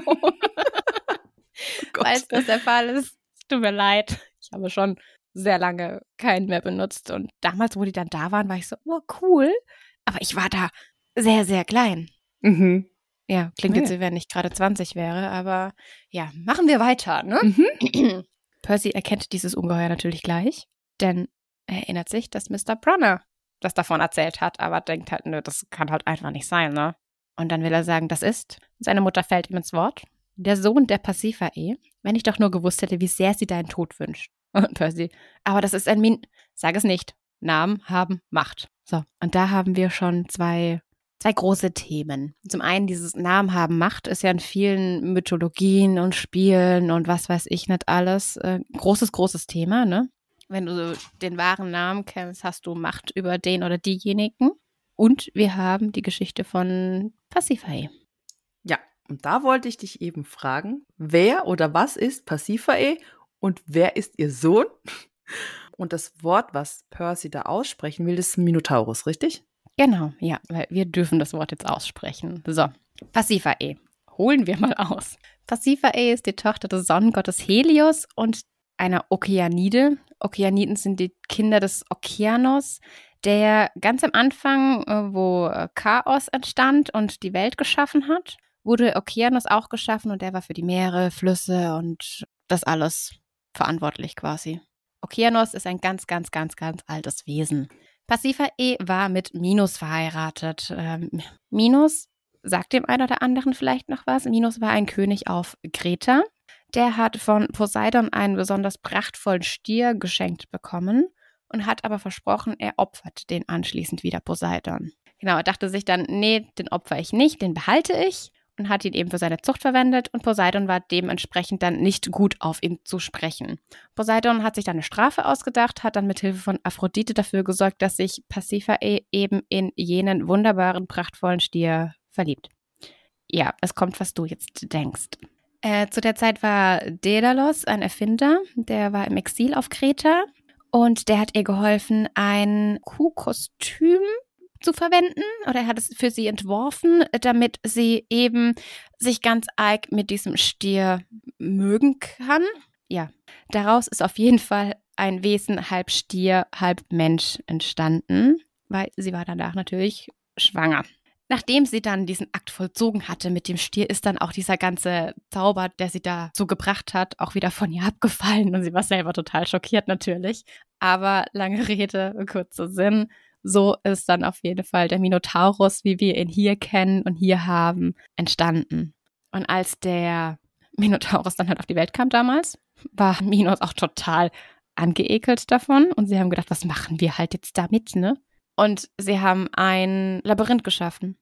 Oh Gott. Falls das der Fall ist, es tut mir leid. Ich habe schon sehr lange keinen mehr benutzt. Und damals, wo die dann da waren, war ich so, oh, cool. Aber ich war da sehr, sehr klein. Mhm. Ja, klingt jetzt, wie wenn ich gerade 20 wäre, aber ja, machen wir weiter, ne? Mhm. Percy erkennt dieses Ungeheuer natürlich gleich, denn er erinnert sich, dass Mr. Brunner das davon erzählt hat, aber denkt halt, nö, das kann halt einfach nicht sein, ne? Und dann will er sagen, das ist. Seine Mutter fällt ihm ins Wort. Der Sohn der Pasiphae. Wenn ich doch nur gewusst hätte, wie sehr sie deinen Tod wünscht. Und Percy, aber das ist ein Min. Sag es nicht. Namen haben Macht. So, und da haben wir schon zwei, zwei große Themen. Zum einen, dieses Namen haben Macht ist ja in vielen Mythologien und Spielen und was weiß ich nicht alles. Äh, großes, großes Thema, ne? Wenn du den wahren Namen kennst, hast du Macht über den oder diejenigen. Und wir haben die Geschichte von Pasiphae. Und da wollte ich dich eben fragen, wer oder was ist Pasiphae und wer ist ihr Sohn? Und das Wort, was Percy da aussprechen will, ist Minotaurus, richtig? Genau, ja, weil wir dürfen das Wort jetzt aussprechen. So, Pasiphae. Holen wir mal aus. Pasiphae ist die Tochter des Sonnengottes Helios und einer Okeanide. Okeaniden sind die Kinder des Okeanos, der ganz am Anfang, äh, wo äh, Chaos entstand und die Welt geschaffen hat, wurde Okeanos auch geschaffen und der war für die Meere, Flüsse und das alles verantwortlich quasi. Okeanos ist ein ganz, ganz, ganz, ganz altes Wesen. Pasiphae war mit Minos verheiratet. Ähm, Minos sagt dem einen oder anderen vielleicht noch was. Minos war ein König auf Kreta. Der hat von Poseidon einen besonders prachtvollen Stier geschenkt bekommen und hat aber versprochen, er opfert den anschließend wieder Poseidon. Genau, er dachte sich dann, nee, den opfer ich nicht, den behalte ich und hat ihn eben für seine Zucht verwendet und Poseidon war dementsprechend dann nicht gut auf ihn zu sprechen. Poseidon hat sich dann eine Strafe ausgedacht, hat dann mit Hilfe von Aphrodite dafür gesorgt, dass sich Pasiphae eben in jenen wunderbaren, prachtvollen Stier verliebt. Ja, es kommt, was du jetzt denkst. Äh, zu der Zeit war Daedalus ein Erfinder, der war im Exil auf Kreta und der hat ihr geholfen, ein Kuhkostüm zu verwenden oder er hat es für sie entworfen, damit sie eben sich ganz arg mit diesem Stier mögen kann. Ja, daraus ist auf jeden Fall ein Wesen halb Stier, halb Mensch entstanden, weil sie war danach natürlich schwanger. Nachdem sie dann diesen Akt vollzogen hatte mit dem Stier, ist dann auch dieser ganze Zauber, der sie da so gebracht hat, auch wieder von ihr abgefallen. Und sie war selber total schockiert natürlich. Aber lange Rede, kurzer Sinn. So ist dann auf jeden Fall der Minotaurus, wie wir ihn hier kennen und hier haben, entstanden. Und als der Minotaurus dann halt auf die Welt kam damals, war Minos auch total angeekelt davon und sie haben gedacht, was machen wir halt jetzt damit, ne? Und sie haben ein Labyrinth geschaffen.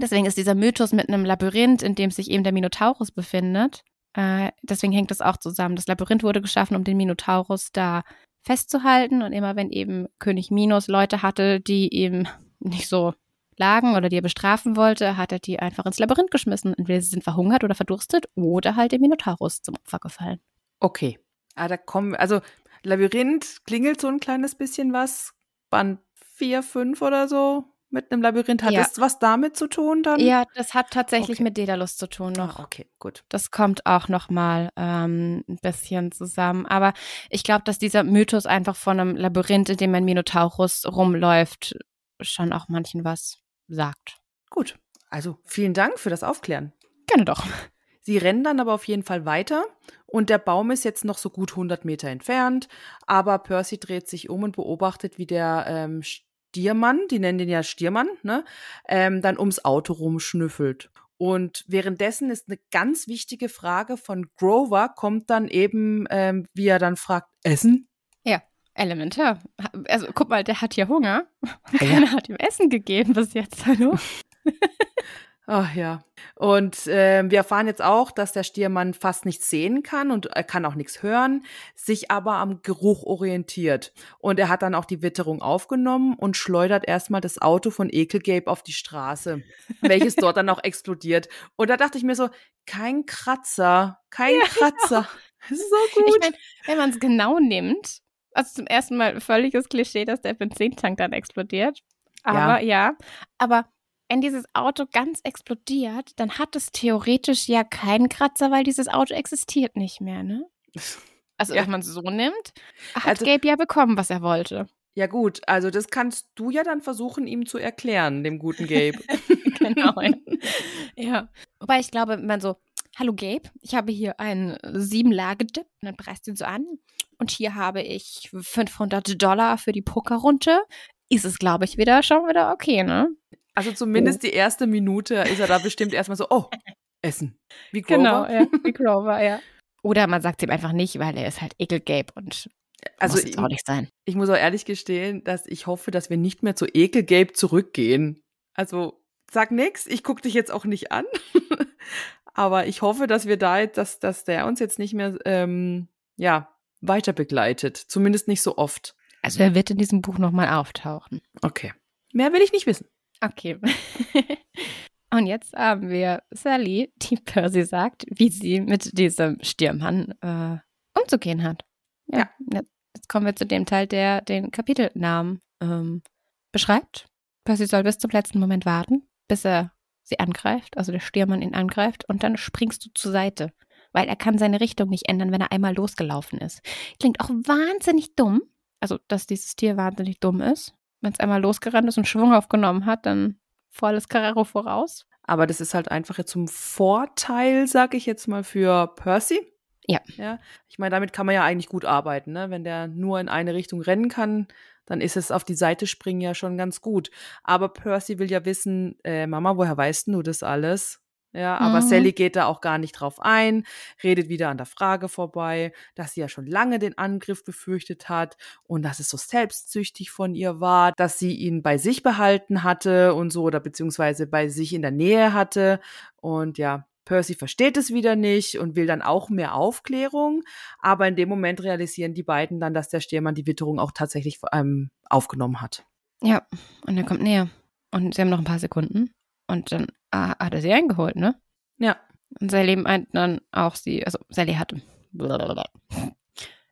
Deswegen ist dieser Mythos mit einem Labyrinth, in dem sich eben der Minotaurus befindet. Äh, deswegen hängt das auch zusammen. Das Labyrinth wurde geschaffen, um den Minotaurus da festzuhalten. Und immer wenn eben König Minos Leute hatte, die ihm nicht so lagen oder die er bestrafen wollte, hat er die einfach ins Labyrinth geschmissen. Entweder sie sind verhungert oder verdurstet oder halt dem Minotaurus zum Opfer gefallen. Okay. Ah, da kommen, also Labyrinth klingelt so ein kleines bisschen was. Band 4, 5 oder so mit einem Labyrinth. Hat ja. das was damit zu tun dann? Ja, das hat tatsächlich okay. mit Daedalus zu tun noch. Ah, okay, gut. Das kommt auch noch mal ähm, ein bisschen zusammen. Aber ich glaube, dass dieser Mythos einfach von einem Labyrinth, in dem ein Minotaurus rumläuft, schon auch manchen was sagt. Gut. Also vielen Dank für das Aufklären. Gerne doch. Sie rennen dann aber auf jeden Fall weiter und der Baum ist jetzt noch so gut 100 Meter entfernt, aber Percy dreht sich um und beobachtet, wie der ähm, Stiermann, die nennen den ja Stiermann, ne, ähm, dann ums Auto rumschnüffelt. Und währenddessen ist eine ganz wichtige Frage von Grover, kommt dann eben, ähm, wie er dann fragt, Essen? Ja, elementar. Also guck mal, der hat ja Hunger. Keiner ja. hat ihm Essen gegeben bis jetzt, hallo? Ach ja. Und äh, wir erfahren jetzt auch, dass der Stiermann fast nichts sehen kann und er kann auch nichts hören, sich aber am Geruch orientiert. Und er hat dann auch die Witterung aufgenommen und schleudert erstmal das Auto von Ekelgabe auf die Straße, welches dort dann auch explodiert. Und da dachte ich mir so, kein Kratzer, kein ja, Kratzer. Genau. so gut. Ich mein, wenn man es genau nimmt, also zum ersten Mal völliges Klischee, dass der Benzintank dann explodiert. Aber ja, ja aber wenn dieses Auto ganz explodiert, dann hat es theoretisch ja keinen Kratzer, weil dieses Auto existiert nicht mehr, ne? Also, ja. wenn man es so nimmt, hat also, Gabe ja bekommen, was er wollte. Ja, gut, also das kannst du ja dann versuchen, ihm zu erklären, dem guten Gabe. genau. Ja. Wobei ich glaube, man so, hallo Gabe, ich habe hier einen Sieben-Lage-Dip und dann preist ihn so an. Und hier habe ich 500 Dollar für die Pokerrunde. Ist es, glaube ich, wieder schon wieder okay, ne? Also zumindest oh. die erste Minute ist er da bestimmt erstmal so, oh, Essen. Wie Grover. Genau, ja, wie Grover, ja. Oder man sagt es ihm einfach nicht, weil er ist halt ekelgelb und also muss jetzt auch nicht sein. Ich muss auch ehrlich gestehen, dass ich hoffe, dass wir nicht mehr zu ekelgelb zurückgehen. Also sag nix, ich gucke dich jetzt auch nicht an. Aber ich hoffe, dass wir da jetzt, dass, dass der uns jetzt nicht mehr ähm, ja, weiter begleitet. Zumindest nicht so oft. Also er wird in diesem Buch nochmal auftauchen. Okay. Mehr will ich nicht wissen. Okay. Und jetzt haben wir Sally, die Percy sagt, wie sie mit diesem Stiermann äh, umzugehen hat. Ja, ja. Jetzt kommen wir zu dem Teil, der den Kapitelnamen ähm, beschreibt. Percy soll bis zum letzten Moment warten, bis er sie angreift, also der Stiermann ihn angreift, und dann springst du zur Seite, weil er kann seine Richtung nicht ändern, wenn er einmal losgelaufen ist. Klingt auch wahnsinnig dumm, also dass dieses Tier wahnsinnig dumm ist. Wenn es einmal losgerannt ist und Schwung aufgenommen hat, dann volles Carrero voraus. Aber das ist halt einfach jetzt zum Vorteil, sag ich jetzt mal, für Percy. Ja. ja. Ich meine, damit kann man ja eigentlich gut arbeiten. Ne? Wenn der nur in eine Richtung rennen kann, dann ist es auf die Seite springen ja schon ganz gut. Aber Percy will ja wissen, äh, Mama, woher weißt du das alles? Ja, aber mhm. Sally geht da auch gar nicht drauf ein, redet wieder an der Frage vorbei, dass sie ja schon lange den Angriff befürchtet hat und dass es so selbstsüchtig von ihr war, dass sie ihn bei sich behalten hatte und so oder beziehungsweise bei sich in der Nähe hatte. Und ja, Percy versteht es wieder nicht und will dann auch mehr Aufklärung. Aber in dem Moment realisieren die beiden dann, dass der Stiermann die Witterung auch tatsächlich ähm, aufgenommen hat. Ja, und er kommt näher. Und sie haben noch ein paar Sekunden. Und dann hat er sie eingeholt, ne? Ja. Und Sally meint dann auch sie, also Sally hat. Blablabla.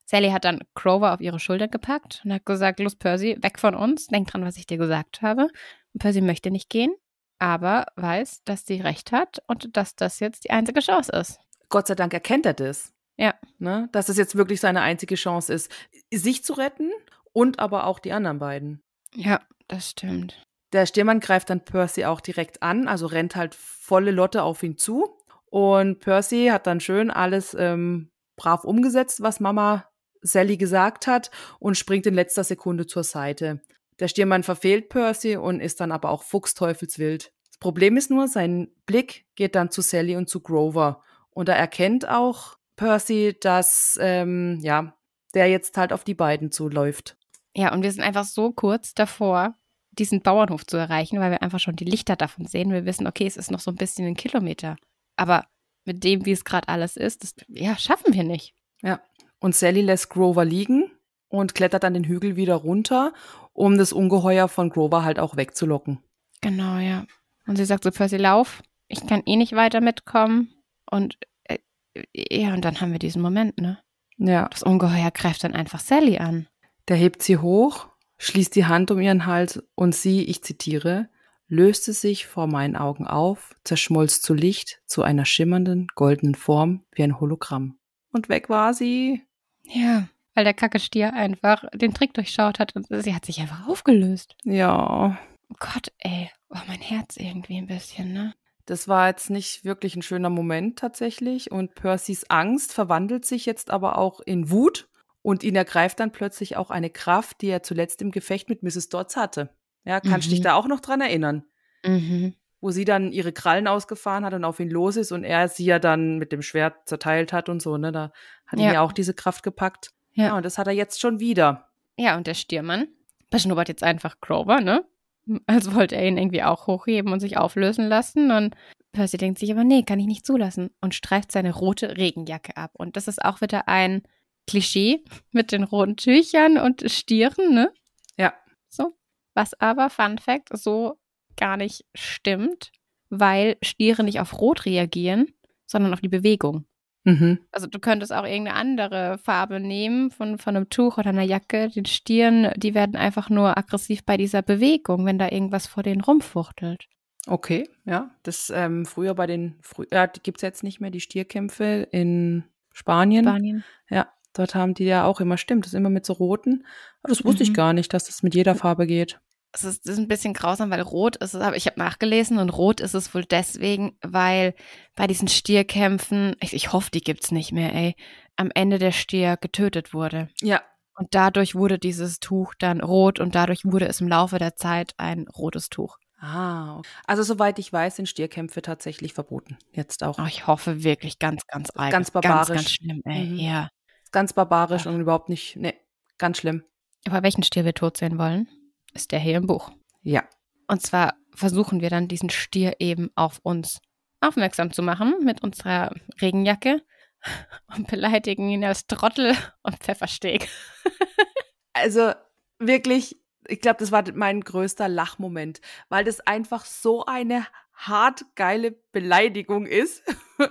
Sally hat dann Crover auf ihre Schulter gepackt und hat gesagt: Los, Percy, weg von uns. Denk dran, was ich dir gesagt habe. Und Percy möchte nicht gehen aber weiß, dass sie recht hat und dass das jetzt die einzige Chance ist. Gott sei Dank erkennt er das. Ja. Ne? Dass es jetzt wirklich seine einzige Chance ist, sich zu retten und aber auch die anderen beiden. Ja, das stimmt. Der Stiermann greift dann Percy auch direkt an, also rennt halt volle Lotte auf ihn zu. Und Percy hat dann schön alles ähm, brav umgesetzt, was Mama Sally gesagt hat und springt in letzter Sekunde zur Seite. Der Stiermann verfehlt Percy und ist dann aber auch fuchsteufelswild. Das Problem ist nur, sein Blick geht dann zu Sally und zu Grover. Und er erkennt auch Percy, dass, ähm, ja, der jetzt halt auf die beiden zuläuft. Ja, und wir sind einfach so kurz davor, diesen Bauernhof zu erreichen, weil wir einfach schon die Lichter davon sehen. Wir wissen, okay, es ist noch so ein bisschen ein Kilometer. Aber mit dem, wie es gerade alles ist, das, ja, schaffen wir nicht. Ja. Und Sally lässt Grover liegen und klettert dann den Hügel wieder runter, um das Ungeheuer von Grover halt auch wegzulocken. Genau, ja. Und sie sagt so, Percy, lauf, ich kann eh nicht weiter mitkommen. Und äh, ja, und dann haben wir diesen Moment, ne? Ja. Das Ungeheuer greift dann einfach Sally an. Der hebt sie hoch, schließt die Hand um ihren Hals und sie, ich zitiere, löste sich vor meinen Augen auf, zerschmolz zu Licht, zu einer schimmernden, goldenen Form wie ein Hologramm. Und weg war sie. Ja weil der Kackestier einfach den Trick durchschaut hat und sie hat sich einfach aufgelöst. Ja. Oh Gott, ey. Oh, mein Herz irgendwie ein bisschen, ne? Das war jetzt nicht wirklich ein schöner Moment tatsächlich. Und Percys Angst verwandelt sich jetzt aber auch in Wut und ihn ergreift dann plötzlich auch eine Kraft, die er zuletzt im Gefecht mit Mrs. Dodds hatte. Ja, kannst du dich mhm. da auch noch dran erinnern? Mhm. Wo sie dann ihre Krallen ausgefahren hat und auf ihn los ist und er sie ja dann mit dem Schwert zerteilt hat und so, ne? Da hat ja. ihn ja auch diese Kraft gepackt. Ja. und das hat er jetzt schon wieder. Ja, und der Stiermann beschnuppert jetzt einfach Grover, ne? Als wollte er ihn irgendwie auch hochheben und sich auflösen lassen. Und Percy denkt sich aber, nee, kann ich nicht zulassen. Und streift seine rote Regenjacke ab. Und das ist auch wieder ein Klischee mit den roten Tüchern und Stieren, ne? Ja. So. Was aber, Fun Fact, so gar nicht stimmt, weil Stiere nicht auf Rot reagieren, sondern auf die Bewegung. Mhm. Also du könntest auch irgendeine andere Farbe nehmen von, von einem Tuch oder einer Jacke. Die Stirn, die werden einfach nur aggressiv bei dieser Bewegung, wenn da irgendwas vor denen rumfuchtelt. Okay, ja. Das ähm, früher bei den, frü ja, gibt es jetzt nicht mehr, die Stierkämpfe in Spanien. Spanien. Ja, dort haben die ja auch immer, stimmt, das ist immer mit so roten. Aber das wusste mhm. ich gar nicht, dass das mit jeder Farbe geht es ist, ist, ein bisschen grausam, weil rot ist es, aber ich habe nachgelesen und rot ist es wohl deswegen, weil bei diesen Stierkämpfen, ich, ich hoffe, die gibt es nicht mehr, ey, am Ende der Stier getötet wurde. Ja. Und dadurch wurde dieses Tuch dann rot und dadurch wurde es im Laufe der Zeit ein rotes Tuch. Ah, okay. also soweit ich weiß, sind Stierkämpfe tatsächlich verboten. Jetzt auch. Oh, ich hoffe wirklich ganz, ganz arg. Ganz barbarisch. Ganz, ganz schlimm, ey. Mhm. Ja. Ganz barbarisch Ach. und überhaupt nicht, ne, ganz schlimm. Aber welchen Stier wir tot sehen wollen? ist der hier im Buch. Ja. Und zwar versuchen wir dann diesen Stier eben auf uns aufmerksam zu machen mit unserer Regenjacke und beleidigen ihn als Trottel und Pfeffersteg. also wirklich, ich glaube, das war mein größter Lachmoment, weil das einfach so eine hart geile Beleidigung ist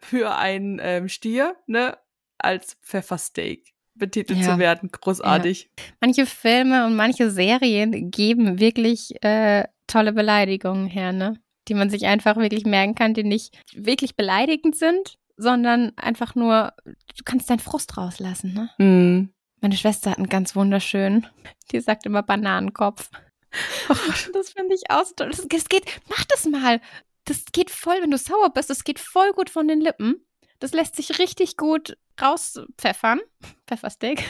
für einen ähm, Stier, ne, als Pfeffersteak betitelt Ja. zu werden. Großartig. Manche Filme und manche Serien geben wirklich äh, tolle Beleidigungen her, ne? Die man sich einfach wirklich merken kann, die nicht wirklich beleidigend sind, sondern einfach nur, du kannst deinen Frust rauslassen, ne? Mhm. Meine Schwester hat einen ganz wunderschönen, die sagt immer Bananenkopf. das finde ich auch so toll. Das, das geht, mach das mal. Das geht voll, wenn du sauer bist, das geht voll gut von den Lippen. Das lässt sich richtig gut rauspfeffern. Pfeffersteak.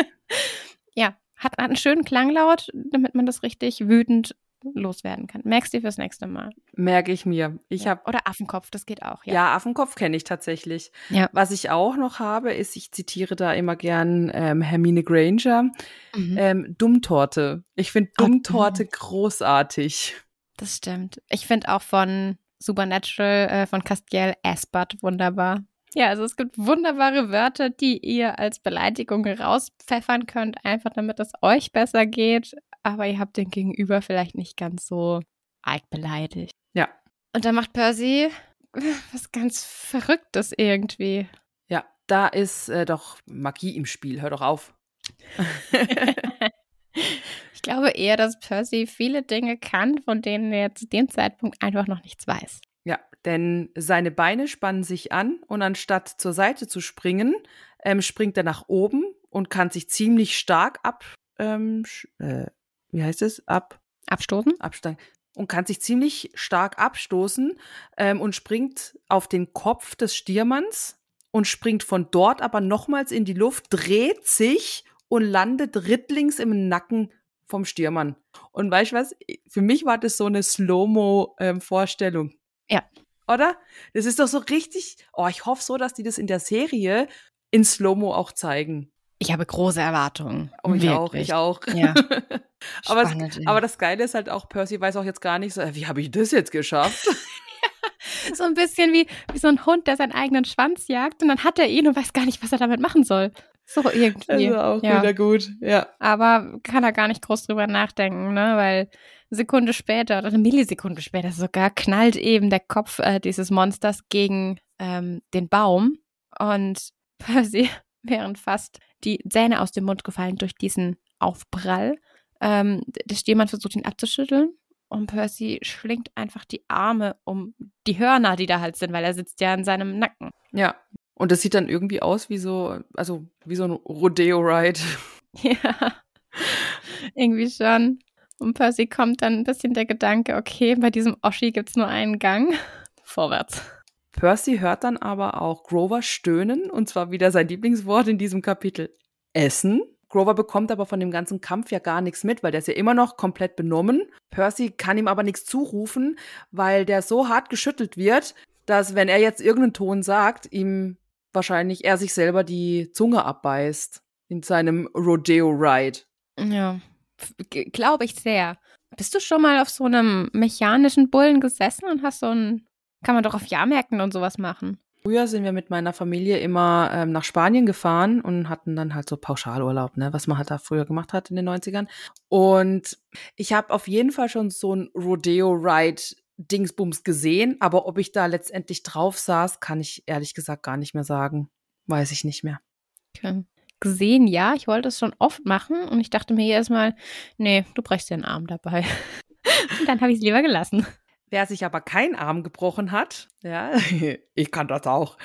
ja, hat, einen schönen Klanglaut, damit man das richtig wütend loswerden kann. Merkst du fürs nächste Mal. Merke ich mir. Ich ja. habe Oder Affenkopf, das geht auch. Ja, Ja. Affenkopf kenne ich tatsächlich. Ja. Was ich auch noch habe, ist, ich zitiere da immer gern ähm, Hermine Granger, Mhm. ähm, Dummtorte. Ich finde Oh, Dummtorte großartig. Das stimmt. Ich finde auch von Supernatural, äh, von Castiel Aspert wunderbar. Ja, also es gibt wunderbare Wörter, die ihr als Beleidigung rauspfeffern könnt, einfach damit es euch besser geht. Aber ihr habt den Gegenüber vielleicht nicht ganz so arg beleidigt. Ja. Und dann macht Percy was ganz Verrücktes irgendwie. Ja, da ist äh, doch Magie im Spiel. Hör doch auf. ich glaube eher, dass Percy viele Dinge kann, von denen er zu dem Zeitpunkt einfach noch nichts weiß. Ja, denn seine Beine spannen sich an und anstatt zur Seite zu springen, ähm, springt er nach oben und kann sich ziemlich stark ab, ähm, äh, wie heißt es, ab, Abstoßen? absteigen und kann sich ziemlich stark abstoßen ähm, und springt auf den Kopf des Stiermanns und springt von dort aber nochmals in die Luft, dreht sich und landet rittlings im Nacken vom Stiermann. Und weißt du was? Für mich war das so eine Slow-Mo-Vorstellung. Ja. Oder? Das ist doch so richtig. Oh, ich hoffe so, dass die das in der Serie in Slow-Mo auch zeigen. Ich habe große Erwartungen. Oh, ich auch, ich auch. Ja. aber, Spannend, ey. aber das Geile ist halt auch, Percy weiß auch jetzt gar nicht so, äh, wie habe ich das jetzt geschafft? So ein bisschen wie, wie so ein Hund, der seinen eigenen Schwanz jagt und dann hat er ihn und weiß gar nicht, was er damit machen soll. So irgendwie. Also auch ja. wieder gut. Ja. Aber kann er gar nicht groß drüber nachdenken, ne? Weil eine Sekunde später oder eine Millisekunde später sogar knallt eben der Kopf äh, dieses Monsters gegen ähm, den Baum und Percy, während fast die Zähne aus dem Mund gefallen durch diesen Aufprall, ähm, Stiermann versucht ihn abzuschütteln und Percy schlingt einfach die Arme um die Hörner, die da halt sind, weil er sitzt ja in seinem Nacken. Ja. Und das sieht dann irgendwie aus wie so, also wie so ein Rodeo-Ride. Ja, irgendwie schon. Und Percy kommt dann ein bisschen der Gedanke, okay, bei diesem Oschi gibt es nur einen Gang. Vorwärts. Percy hört dann aber auch Grover stöhnen, und zwar wieder sein Lieblingswort in diesem Kapitel. Essen. Grover bekommt aber von dem ganzen Kampf ja gar nichts mit, weil der ist ja immer noch komplett benommen. Percy kann ihm aber nichts zurufen, weil der so hart geschüttelt wird, dass wenn er jetzt irgendeinen Ton sagt, ihm wahrscheinlich er sich selber die Zunge abbeißt in seinem Rodeo-Ride. Ja, glaube ich sehr. Bist du schon mal auf so einem mechanischen Bullen gesessen und hast so ein, kann man doch auf Jahrmärkten und sowas machen? Früher sind wir mit meiner Familie immer ähm, nach Spanien gefahren und hatten dann halt so Pauschalurlaub, ne, was man halt da früher gemacht hat in den 90ern. Und ich habe auf jeden Fall schon so ein Rodeo-Ride-Dingsbums gesehen, aber ob ich da letztendlich drauf saß, kann ich ehrlich gesagt gar nicht mehr sagen. Weiß ich nicht mehr. Okay. Gesehen, ja, ich wollte es schon oft machen und ich dachte mir jedes Mal, nee, du brichst dir einen Arm dabei. und dann habe ich es lieber gelassen. Wer sich aber keinen Arm gebrochen hat, ja, ich kann das auch,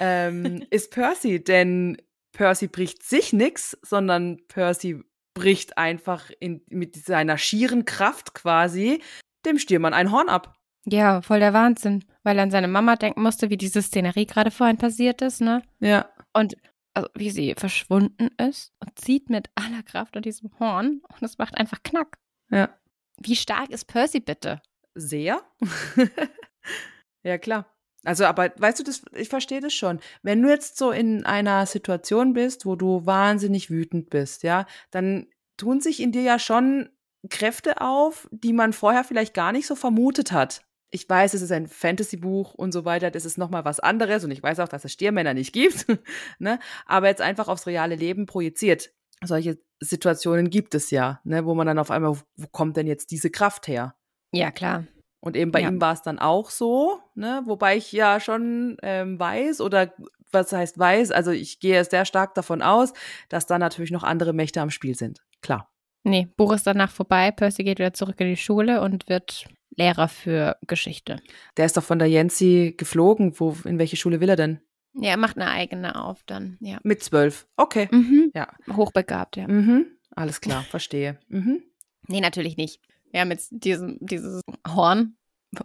ähm, ist Percy, denn Percy bricht sich nix, sondern Percy bricht einfach in, mit seiner schieren Kraft quasi dem Stiermann ein Horn ab. Ja, voll der Wahnsinn, weil er an seine Mama denken musste, wie diese Szenerie gerade vorhin passiert ist, ne? Ja. Und also, wie sie verschwunden ist und zieht mit aller Kraft an diesem Horn und es macht einfach Knack. Ja. Wie stark ist Percy bitte? Sehr. ja, klar. Also, aber weißt du, das, ich verstehe das schon. Wenn du jetzt so in einer Situation bist, wo du wahnsinnig wütend bist, ja, dann tun sich in dir ja schon Kräfte auf, die man vorher vielleicht gar nicht so vermutet hat. Ich weiß, es ist ein Fantasy-Buch und so weiter, das ist nochmal was anderes und ich weiß auch, dass es Stiermänner nicht gibt, ne? aber jetzt einfach aufs reale Leben projiziert. Solche Situationen gibt es ja, ne? wo man dann auf einmal, wo kommt denn jetzt diese Kraft her? Ja, klar. Und eben bei Ja. ihm war es dann auch so, ne? Wobei ich ja schon ähm, weiß oder was heißt weiß, also ich gehe sehr stark davon aus, dass da natürlich noch andere Mächte am Spiel sind. Klar. Nee, Buch ist danach vorbei. Percy geht wieder zurück in die Schule und wird Lehrer für Geschichte. Der ist doch von der Jensi geflogen. Wo, in welche Schule will er denn? Ja, er macht eine eigene auf dann. Ja. Mit zwölf. Okay. Mhm. Ja. Hochbegabt, ja. Mhm. Alles klar, verstehe. Mhm. Nee, natürlich nicht. Wir haben jetzt diesem, dieses Horn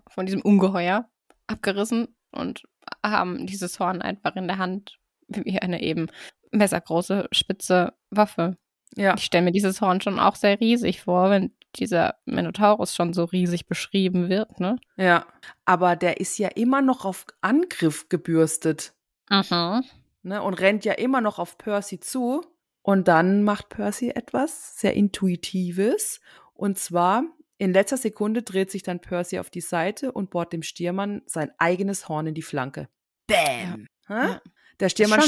von diesem Ungeheuer abgerissen und haben dieses Horn einfach in der Hand wie eine eben messergroße, spitze Waffe. Ja. Ich stelle mir dieses Horn schon auch sehr riesig vor, wenn dieser Minotaurus schon so riesig beschrieben wird, ne? Ja. Aber der ist ja immer noch auf Angriff gebürstet. Mhm. Ne? Und rennt ja immer noch auf Percy zu. Und dann macht Percy etwas sehr Intuitives. Und zwar, in letzter Sekunde dreht sich dann Percy auf die Seite und bohrt dem Stiermann sein eigenes Horn in die Flanke. Bam! Ja. Der Stiermann.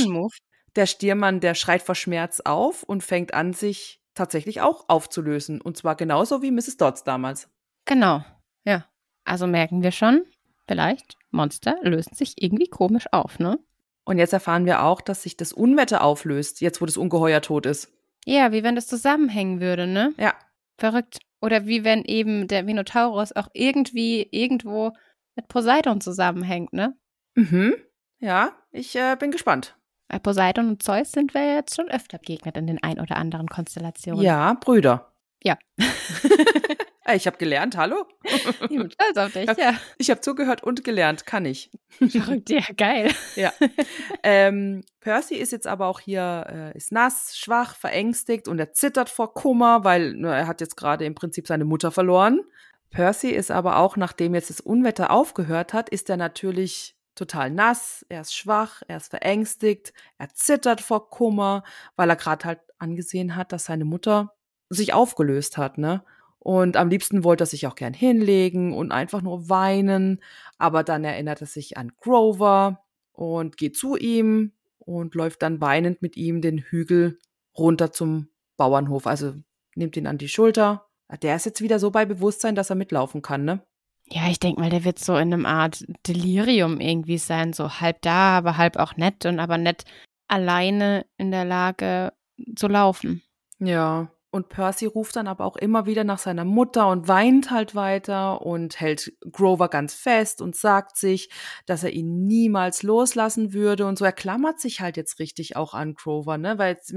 Der Stiermann, der schreit vor Schmerz auf und fängt an, sich tatsächlich auch aufzulösen. Und zwar genauso wie Mrs. Dodds damals. Genau. Ja. Also merken wir schon, vielleicht, Monster lösen sich irgendwie komisch auf, ne? Und jetzt erfahren wir auch, dass sich das Unwetter auflöst, jetzt wo das Ungeheuer tot ist. Ja, wie wenn das zusammenhängen würde, ne? Ja. Verrückt. Oder wie wenn eben der Minotaurus auch irgendwie irgendwo mit Poseidon zusammenhängt, ne? Mhm. Ja, ich äh, bin gespannt. Weil Poseidon und Zeus sind wir jetzt schon öfter begegnet in den ein oder anderen Konstellationen. Ja, Brüder. Ja. Ey, ich habe gelernt, hallo? Ich bin stolz auf dich, ja. Ich habe zugehört und gelernt, kann ich. Verrückt, ja, geil. Ja. ähm, Percy ist jetzt aber auch hier, äh, ist nass, schwach, verängstigt und er zittert vor Kummer, weil ne, er hat jetzt gerade im Prinzip seine Mutter verloren. Percy ist aber auch, nachdem jetzt das Unwetter aufgehört hat, ist er natürlich total nass, er ist schwach, er ist verängstigt, er zittert vor Kummer, weil er gerade halt angesehen hat, dass seine Mutter sich aufgelöst hat, ne? Und am liebsten wollte er sich auch gern hinlegen und einfach nur weinen. Aber dann erinnert er sich an Grover und geht zu ihm und läuft dann weinend mit ihm den Hügel runter zum Bauernhof. Also nimmt ihn an die Schulter. Der ist jetzt wieder so bei Bewusstsein, dass er mitlaufen kann, ne? Ja, ich denke mal, der wird so in einem Art Delirium irgendwie sein, so halb da, aber halb auch nett und aber nicht alleine in der Lage zu laufen. Ja. Und Percy ruft dann aber auch immer wieder nach seiner Mutter und weint halt weiter und hält Grover ganz fest und sagt sich, dass er ihn niemals loslassen würde. Und so er klammert sich halt jetzt richtig auch an Grover, ne? Weil jetzt,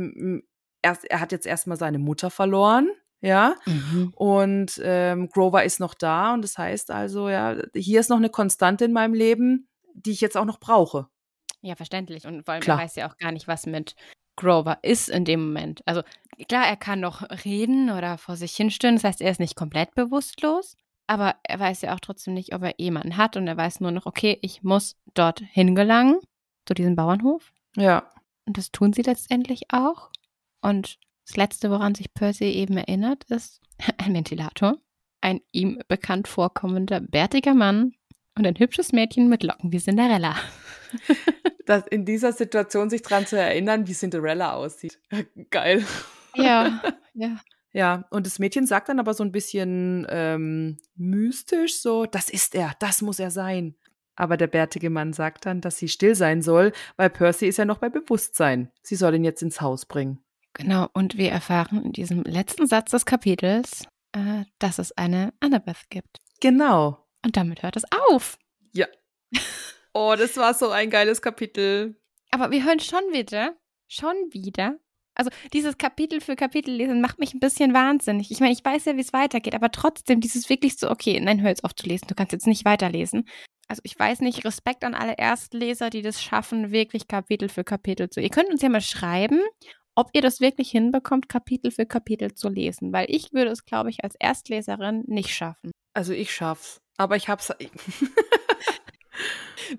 erst, er hat jetzt erstmal seine Mutter verloren, ja. Und ähm, Grover ist noch da und das heißt also, ja, hier ist noch eine Konstante in meinem Leben, die ich jetzt auch noch brauche. Ja, verständlich. Und vor allem, Klar. er weiß ja auch gar nicht, was mit Grover ist in dem Moment. Also klar, er kann noch reden oder vor sich hinstören. Das heißt, er ist nicht komplett bewusstlos. Aber er weiß ja auch trotzdem nicht, ob er jemanden hat. Und er weiß nur noch, okay, ich muss dort hingelangen, zu diesem Bauernhof. Ja. Und das tun sie letztendlich auch. Und das Letzte, woran sich Percy eben erinnert, ist ein Ventilator, ein ihm bekannt vorkommender, bärtiger Mann und ein hübsches Mädchen mit Locken wie Cinderella. Das, in dieser Situation sich dran zu erinnern, wie Cinderella aussieht. Geil. Ja, ja. Ja, und das Mädchen sagt dann aber so ein bisschen ähm, mystisch, so, das ist er, das muss er sein. Aber der bärtige Mann sagt dann, dass sie still sein soll, weil Percy ist ja noch bei Bewusstsein. Sie soll ihn jetzt ins Haus bringen. Genau, und wir erfahren in diesem letzten Satz des Kapitels, äh, dass es eine Annabeth gibt. Genau. Und damit hört es auf. Ja. Oh, das war so ein geiles Kapitel. Aber wir hören schon wieder, schon wieder. Also dieses Kapitel für Kapitel lesen macht mich ein bisschen wahnsinnig. Ich meine, ich weiß ja, wie es weitergeht, aber trotzdem dieses wirklich so, okay, nein, hör jetzt auf zu lesen, du kannst jetzt nicht weiterlesen. Also ich weiß nicht, Respekt an alle Erstleser, die das schaffen, wirklich Kapitel für Kapitel zu. Ihr könnt uns ja mal schreiben, ob ihr das wirklich hinbekommt, Kapitel für Kapitel zu lesen, weil ich würde es, glaube ich, als Erstleserin nicht schaffen. Also ich schaff's. Aber ich hab's.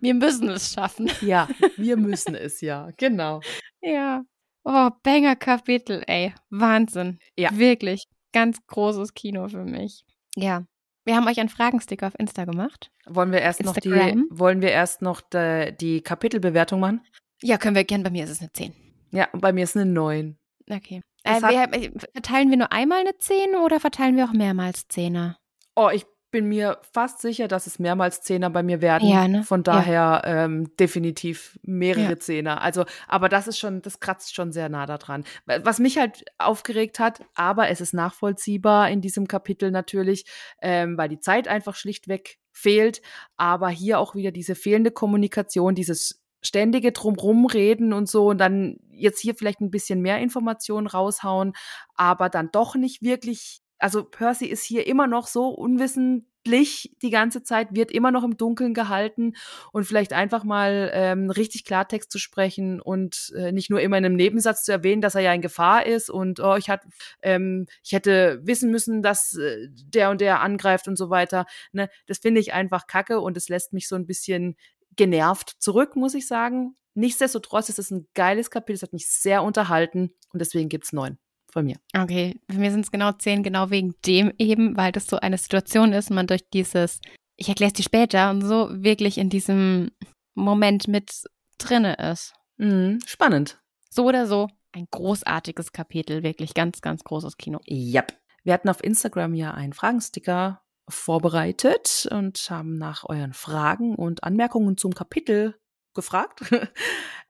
Wir müssen es schaffen. ja, wir müssen es ja. Genau. Ja. Oh, Banger Kapitel, ey. Wahnsinn. Ja. Wirklich. Ganz großes Kino für mich. Ja. Wir haben euch einen Fragensticker auf Insta gemacht. Wollen wir erst noch die, Instagram. wollen wir erst noch die, die Kapitelbewertung machen? Ja, können wir gern. Bei mir ist es eine 10. Ja, und bei mir ist eine 9. Okay. Äh, wir, äh, verteilen wir nur einmal eine 10 oder verteilen wir auch mehrmals Zehner? Oh, ich bin mir fast sicher, dass es mehrmals Zehner bei mir werden. Ja, ne? Von Ja. daher ähm, definitiv mehrere Ja. Zehner. Also, aber das ist schon, das kratzt schon sehr nah daran. Was mich halt aufgeregt hat, aber es ist nachvollziehbar in diesem Kapitel natürlich, ähm, weil die Zeit einfach schlichtweg fehlt. Aber hier auch wieder diese fehlende Kommunikation, dieses ständige Drumrumreden und so und dann jetzt hier vielleicht ein bisschen mehr Informationen raushauen, aber dann doch nicht wirklich. Also Percy ist hier immer noch so unwissentlich die ganze Zeit, wird immer noch im Dunkeln gehalten und vielleicht einfach mal ähm, richtig Klartext zu sprechen und äh, nicht nur immer in einem Nebensatz zu erwähnen, dass er ja in Gefahr ist und oh, ich, hat, ähm, ich hätte wissen müssen, dass äh, der und der angreift und so weiter. Ne? Das finde ich einfach kacke und es lässt mich so ein bisschen genervt zurück, muss ich sagen. Nichtsdestotrotz ist es ein geiles Kapitel, es hat mich sehr unterhalten und deswegen gibt's neun von mir. Okay, für mich sind es genau zehn, genau wegen dem eben, weil das so eine Situation ist und man durch dieses, ich erkläre es dir später und so, wirklich in diesem Moment mit drinne ist. Mhm, spannend. So oder so, ein großartiges Kapitel, wirklich ganz, ganz großes Kino. Yep. Wir hatten auf Instagram ja einen Fragensticker vorbereitet und haben nach euren Fragen und Anmerkungen zum Kapitel gefragt.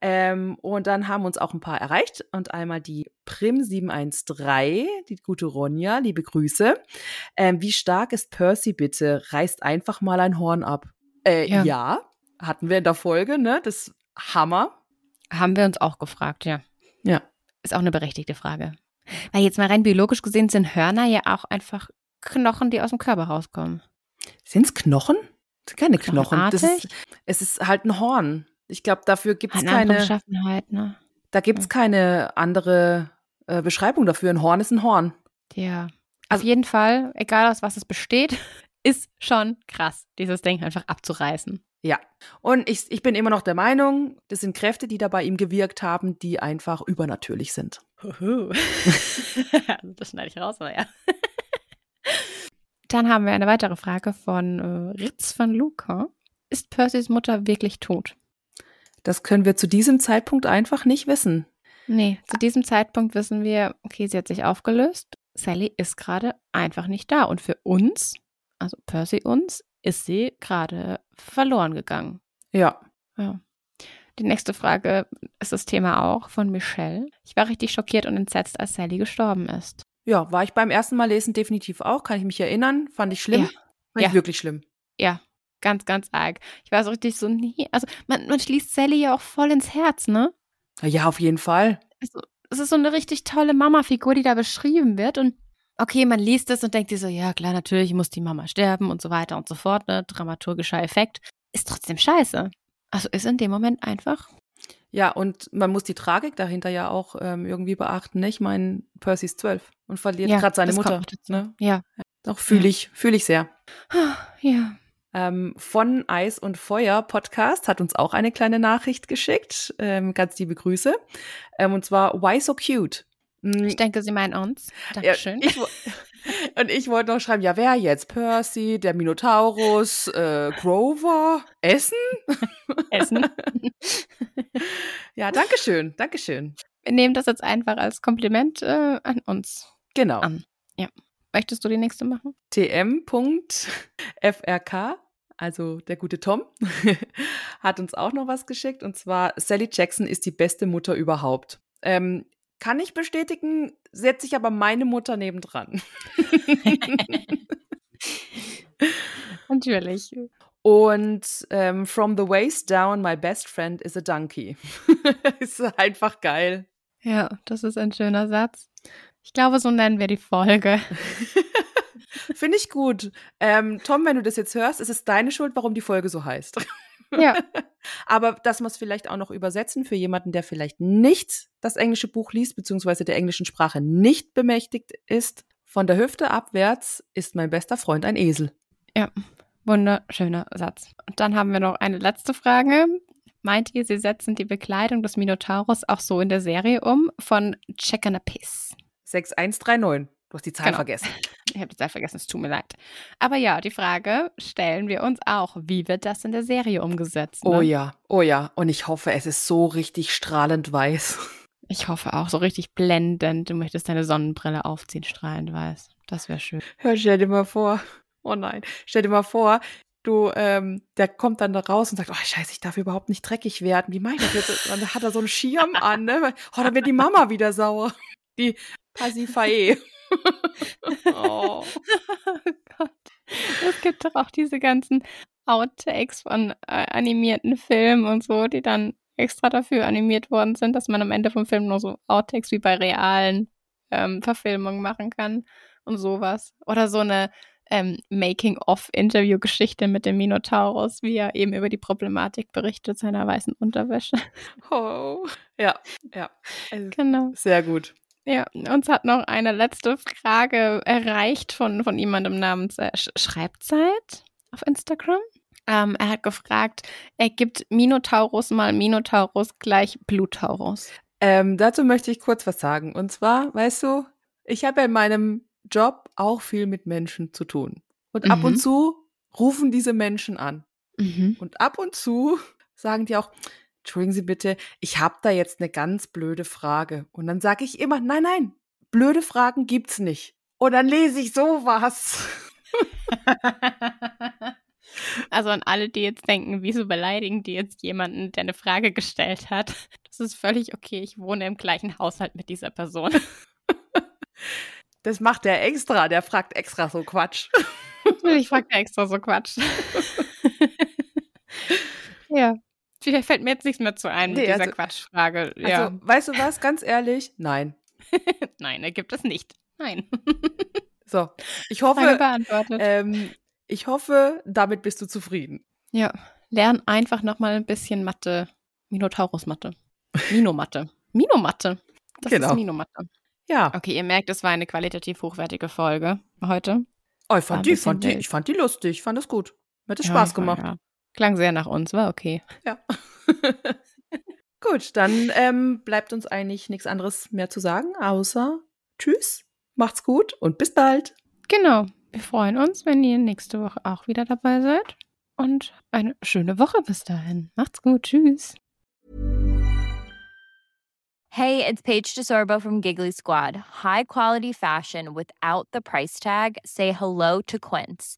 ähm, und dann haben uns auch ein paar erreicht. Und einmal die Prim713, die gute Ronja, liebe Grüße. Ähm, wie stark ist Percy bitte? Reißt einfach mal ein Horn ab. Äh, Ja. ja. hatten wir in der Folge, ne? Das Hammer. Haben wir uns auch gefragt, ja. Ja. Ist auch eine berechtigte Frage. Weil jetzt mal rein biologisch gesehen sind Hörner ja auch einfach Knochen, die aus dem Körper rauskommen. Sind's Knochen? Das sind keine Knochen. Ist, es ist halt ein Horn. Ich glaube, dafür gibt es keine. Beschaffenheit, ne? Da gibt es keine andere äh, Beschreibung dafür. Ein Horn ist ein Horn. Ja. Also- Auf jeden Fall, egal aus was es besteht, ist schon krass, dieses Ding einfach abzureißen. Ja. Und ich, ich bin immer noch der Meinung, das sind Kräfte, die da bei ihm gewirkt haben, die einfach übernatürlich sind. das schneide ich raus, aber ja. Dann haben wir eine weitere Frage von äh, Ritz von Luca. Ist Percys Mutter wirklich tot? Das können wir zu diesem Zeitpunkt einfach nicht wissen. Nee, zu diesem Zeitpunkt wissen wir, okay, sie hat sich aufgelöst. Sally ist gerade einfach nicht da. Und für uns, also Percy uns, ist sie gerade verloren gegangen. Ja. Ja. Die nächste Frage ist das Thema auch von Michelle. Ich war richtig schockiert und entsetzt, als Sally gestorben ist. Ja, war ich beim ersten Mal lesen definitiv auch, kann ich mich erinnern. Fand ich schlimm. Ja. Fand Ja. ich wirklich schlimm. Ja, ganz, ganz arg. Ich war so richtig so, nee, also man, man schließt Sally ja auch voll ins Herz, ne? Ja, auf jeden Fall. Also, es ist so eine richtig tolle Mama-Figur, die da beschrieben wird und okay, man liest es und denkt sich so, ja klar, natürlich muss die Mama sterben und so weiter und so fort, ne? Dramaturgischer Effekt. Ist trotzdem scheiße. Also ist in dem Moment einfach. Ja, und man muss die Tragik dahinter ja auch ähm, irgendwie beachten. Ne? Ich meine, Percy ist zwölf und verliert Ja, gerade seine Mutter. Ne? Ja. Doch, fühle Ja. ich, fühle ich sehr. Ja. Ähm, von Eis und Feuer Podcast hat uns auch eine kleine Nachricht geschickt. Ähm, ganz liebe Grüße. Ähm, und zwar, why so cute? Ich denke, Sie meinen uns. ja, Dankeschön. ich, wo- und ich wollte noch schreiben, ja, wer jetzt? Percy, der Minotaurus, äh, Grover, Essen? Essen. Ja, Dankeschön, Dankeschön. Wir nehmen das jetzt einfach als Kompliment äh, an uns. Genau. An. Möchtest du die nächste machen? tm.frk, also der gute Tom, hat uns auch noch was geschickt. Und zwar, Sally Jackson ist die beste Mutter überhaupt. Ähm, kann ich bestätigen, setze ich aber meine Mutter nebendran. Natürlich. Und ähm, From the waist down, my best friend is a donkey. ist einfach geil. Ja, das ist ein schöner Satz. Ich glaube, so nennen wir die Folge. Finde ich gut. Ähm, Tom, wenn du das jetzt hörst, ist es deine Schuld, warum die Folge so heißt. Ja. Aber dass wir es vielleicht auch noch übersetzen für jemanden, der vielleicht nicht das englische Buch liest, beziehungsweise der englischen Sprache nicht bemächtigt ist. Von der Hüfte abwärts ist mein bester Freund ein Esel. Ja, wunderschöner Satz. Und dann haben wir noch eine letzte Frage. Meint ihr, sie setzen die Bekleidung des Minotaurus auch so in der Serie um? Von Checkanapiss. 6139. Du hast die Zahl Genau. vergessen. Ich habe die Zeit vergessen, es tut mir leid. Aber ja, die Frage stellen wir uns auch. Wie wird das in der Serie umgesetzt? Ne? Oh ja, oh ja. Und ich hoffe, es ist so richtig strahlend weiß. Ich hoffe auch, so richtig blendend. Du möchtest deine Sonnenbrille aufziehen, strahlend weiß. Das wäre schön. Hör stell dir mal vor, Oh nein. Stell dir mal vor, du, ähm, der kommt dann da raus und sagt, oh scheiße, ich darf überhaupt nicht dreckig werden. Wie mache ich das jetzt? Dann hat er so einen Schirm an, ne? Oh, dann wird die Mama wieder sauer. Die Pasifae. oh. oh Gott. Es gibt doch auch diese ganzen Outtakes von äh, animierten Filmen und so, die dann extra dafür animiert worden sind, dass man am Ende vom Film nur so Outtakes wie bei realen ähm, Verfilmungen machen kann und sowas. Oder so eine ähm, Making-of-Interview-Geschichte mit dem Minotaurus, wie er eben über die Problematik berichtet seiner weißen Unterwäsche. Oh. Ja, ja. Also, genau. Sehr gut. Ja, uns hat noch eine letzte Frage erreicht von, von jemandem namens äh, Schreibzeit auf Instagram. Ähm, er hat gefragt, ergibt Minotaurus mal Minotaurus gleich Blutaurus? Ähm, dazu möchte ich kurz was sagen. Und zwar, weißt du, ich habe in meinem Job auch viel mit Menschen zu tun. Und mhm. ab und mhm. zu rufen diese Menschen an. Mhm. Und ab und zu sagen die auch, entschuldigen Sie bitte, ich habe da jetzt eine ganz blöde Frage. Und dann sage ich immer, nein, nein, blöde Fragen gibt's nicht. Und dann lese ich sowas. Also an alle, die jetzt denken, wieso beleidigen die jetzt jemanden, der eine Frage gestellt hat. Das ist völlig okay. Ich wohne im gleichen Haushalt mit dieser Person. Das macht der extra, der fragt extra so Quatsch. Natürlich fragt er extra so Quatsch. ja. Vielleicht fällt mir jetzt nichts mehr zu ein mit nee, dieser also, Quatschfrage. Ja. Also, weißt du was, ganz ehrlich? Nein. Nein, er gibt es nicht. Nein. so, ich hoffe, ähm, ich hoffe, damit bist du zufrieden. Ja, lern einfach nochmal ein bisschen Mathe. Minotaurus-Mathe. Minomatte. Minomatte. Das genau. ist Minomatte. Ja. Okay, ihr merkt, es war eine qualitativ hochwertige Folge heute. Oh, ich fand, die, fand die, ich fand die lustig, ich fand es gut. Mir hat es ja, Spaß gemacht. Ja. Klang sehr nach uns, war okay. Ja. gut, dann ähm, bleibt uns eigentlich nichts anderes mehr zu sagen, außer Tschüss, macht's gut und bis bald. Genau. Wir freuen uns, wenn ihr nächste Woche auch wieder dabei seid. Und eine schöne Woche bis dahin. Macht's gut. Tschüss. Hey, it's Paige DeSorbo from Giggly Squad. High quality fashion without the price tag. Say hello to Quince.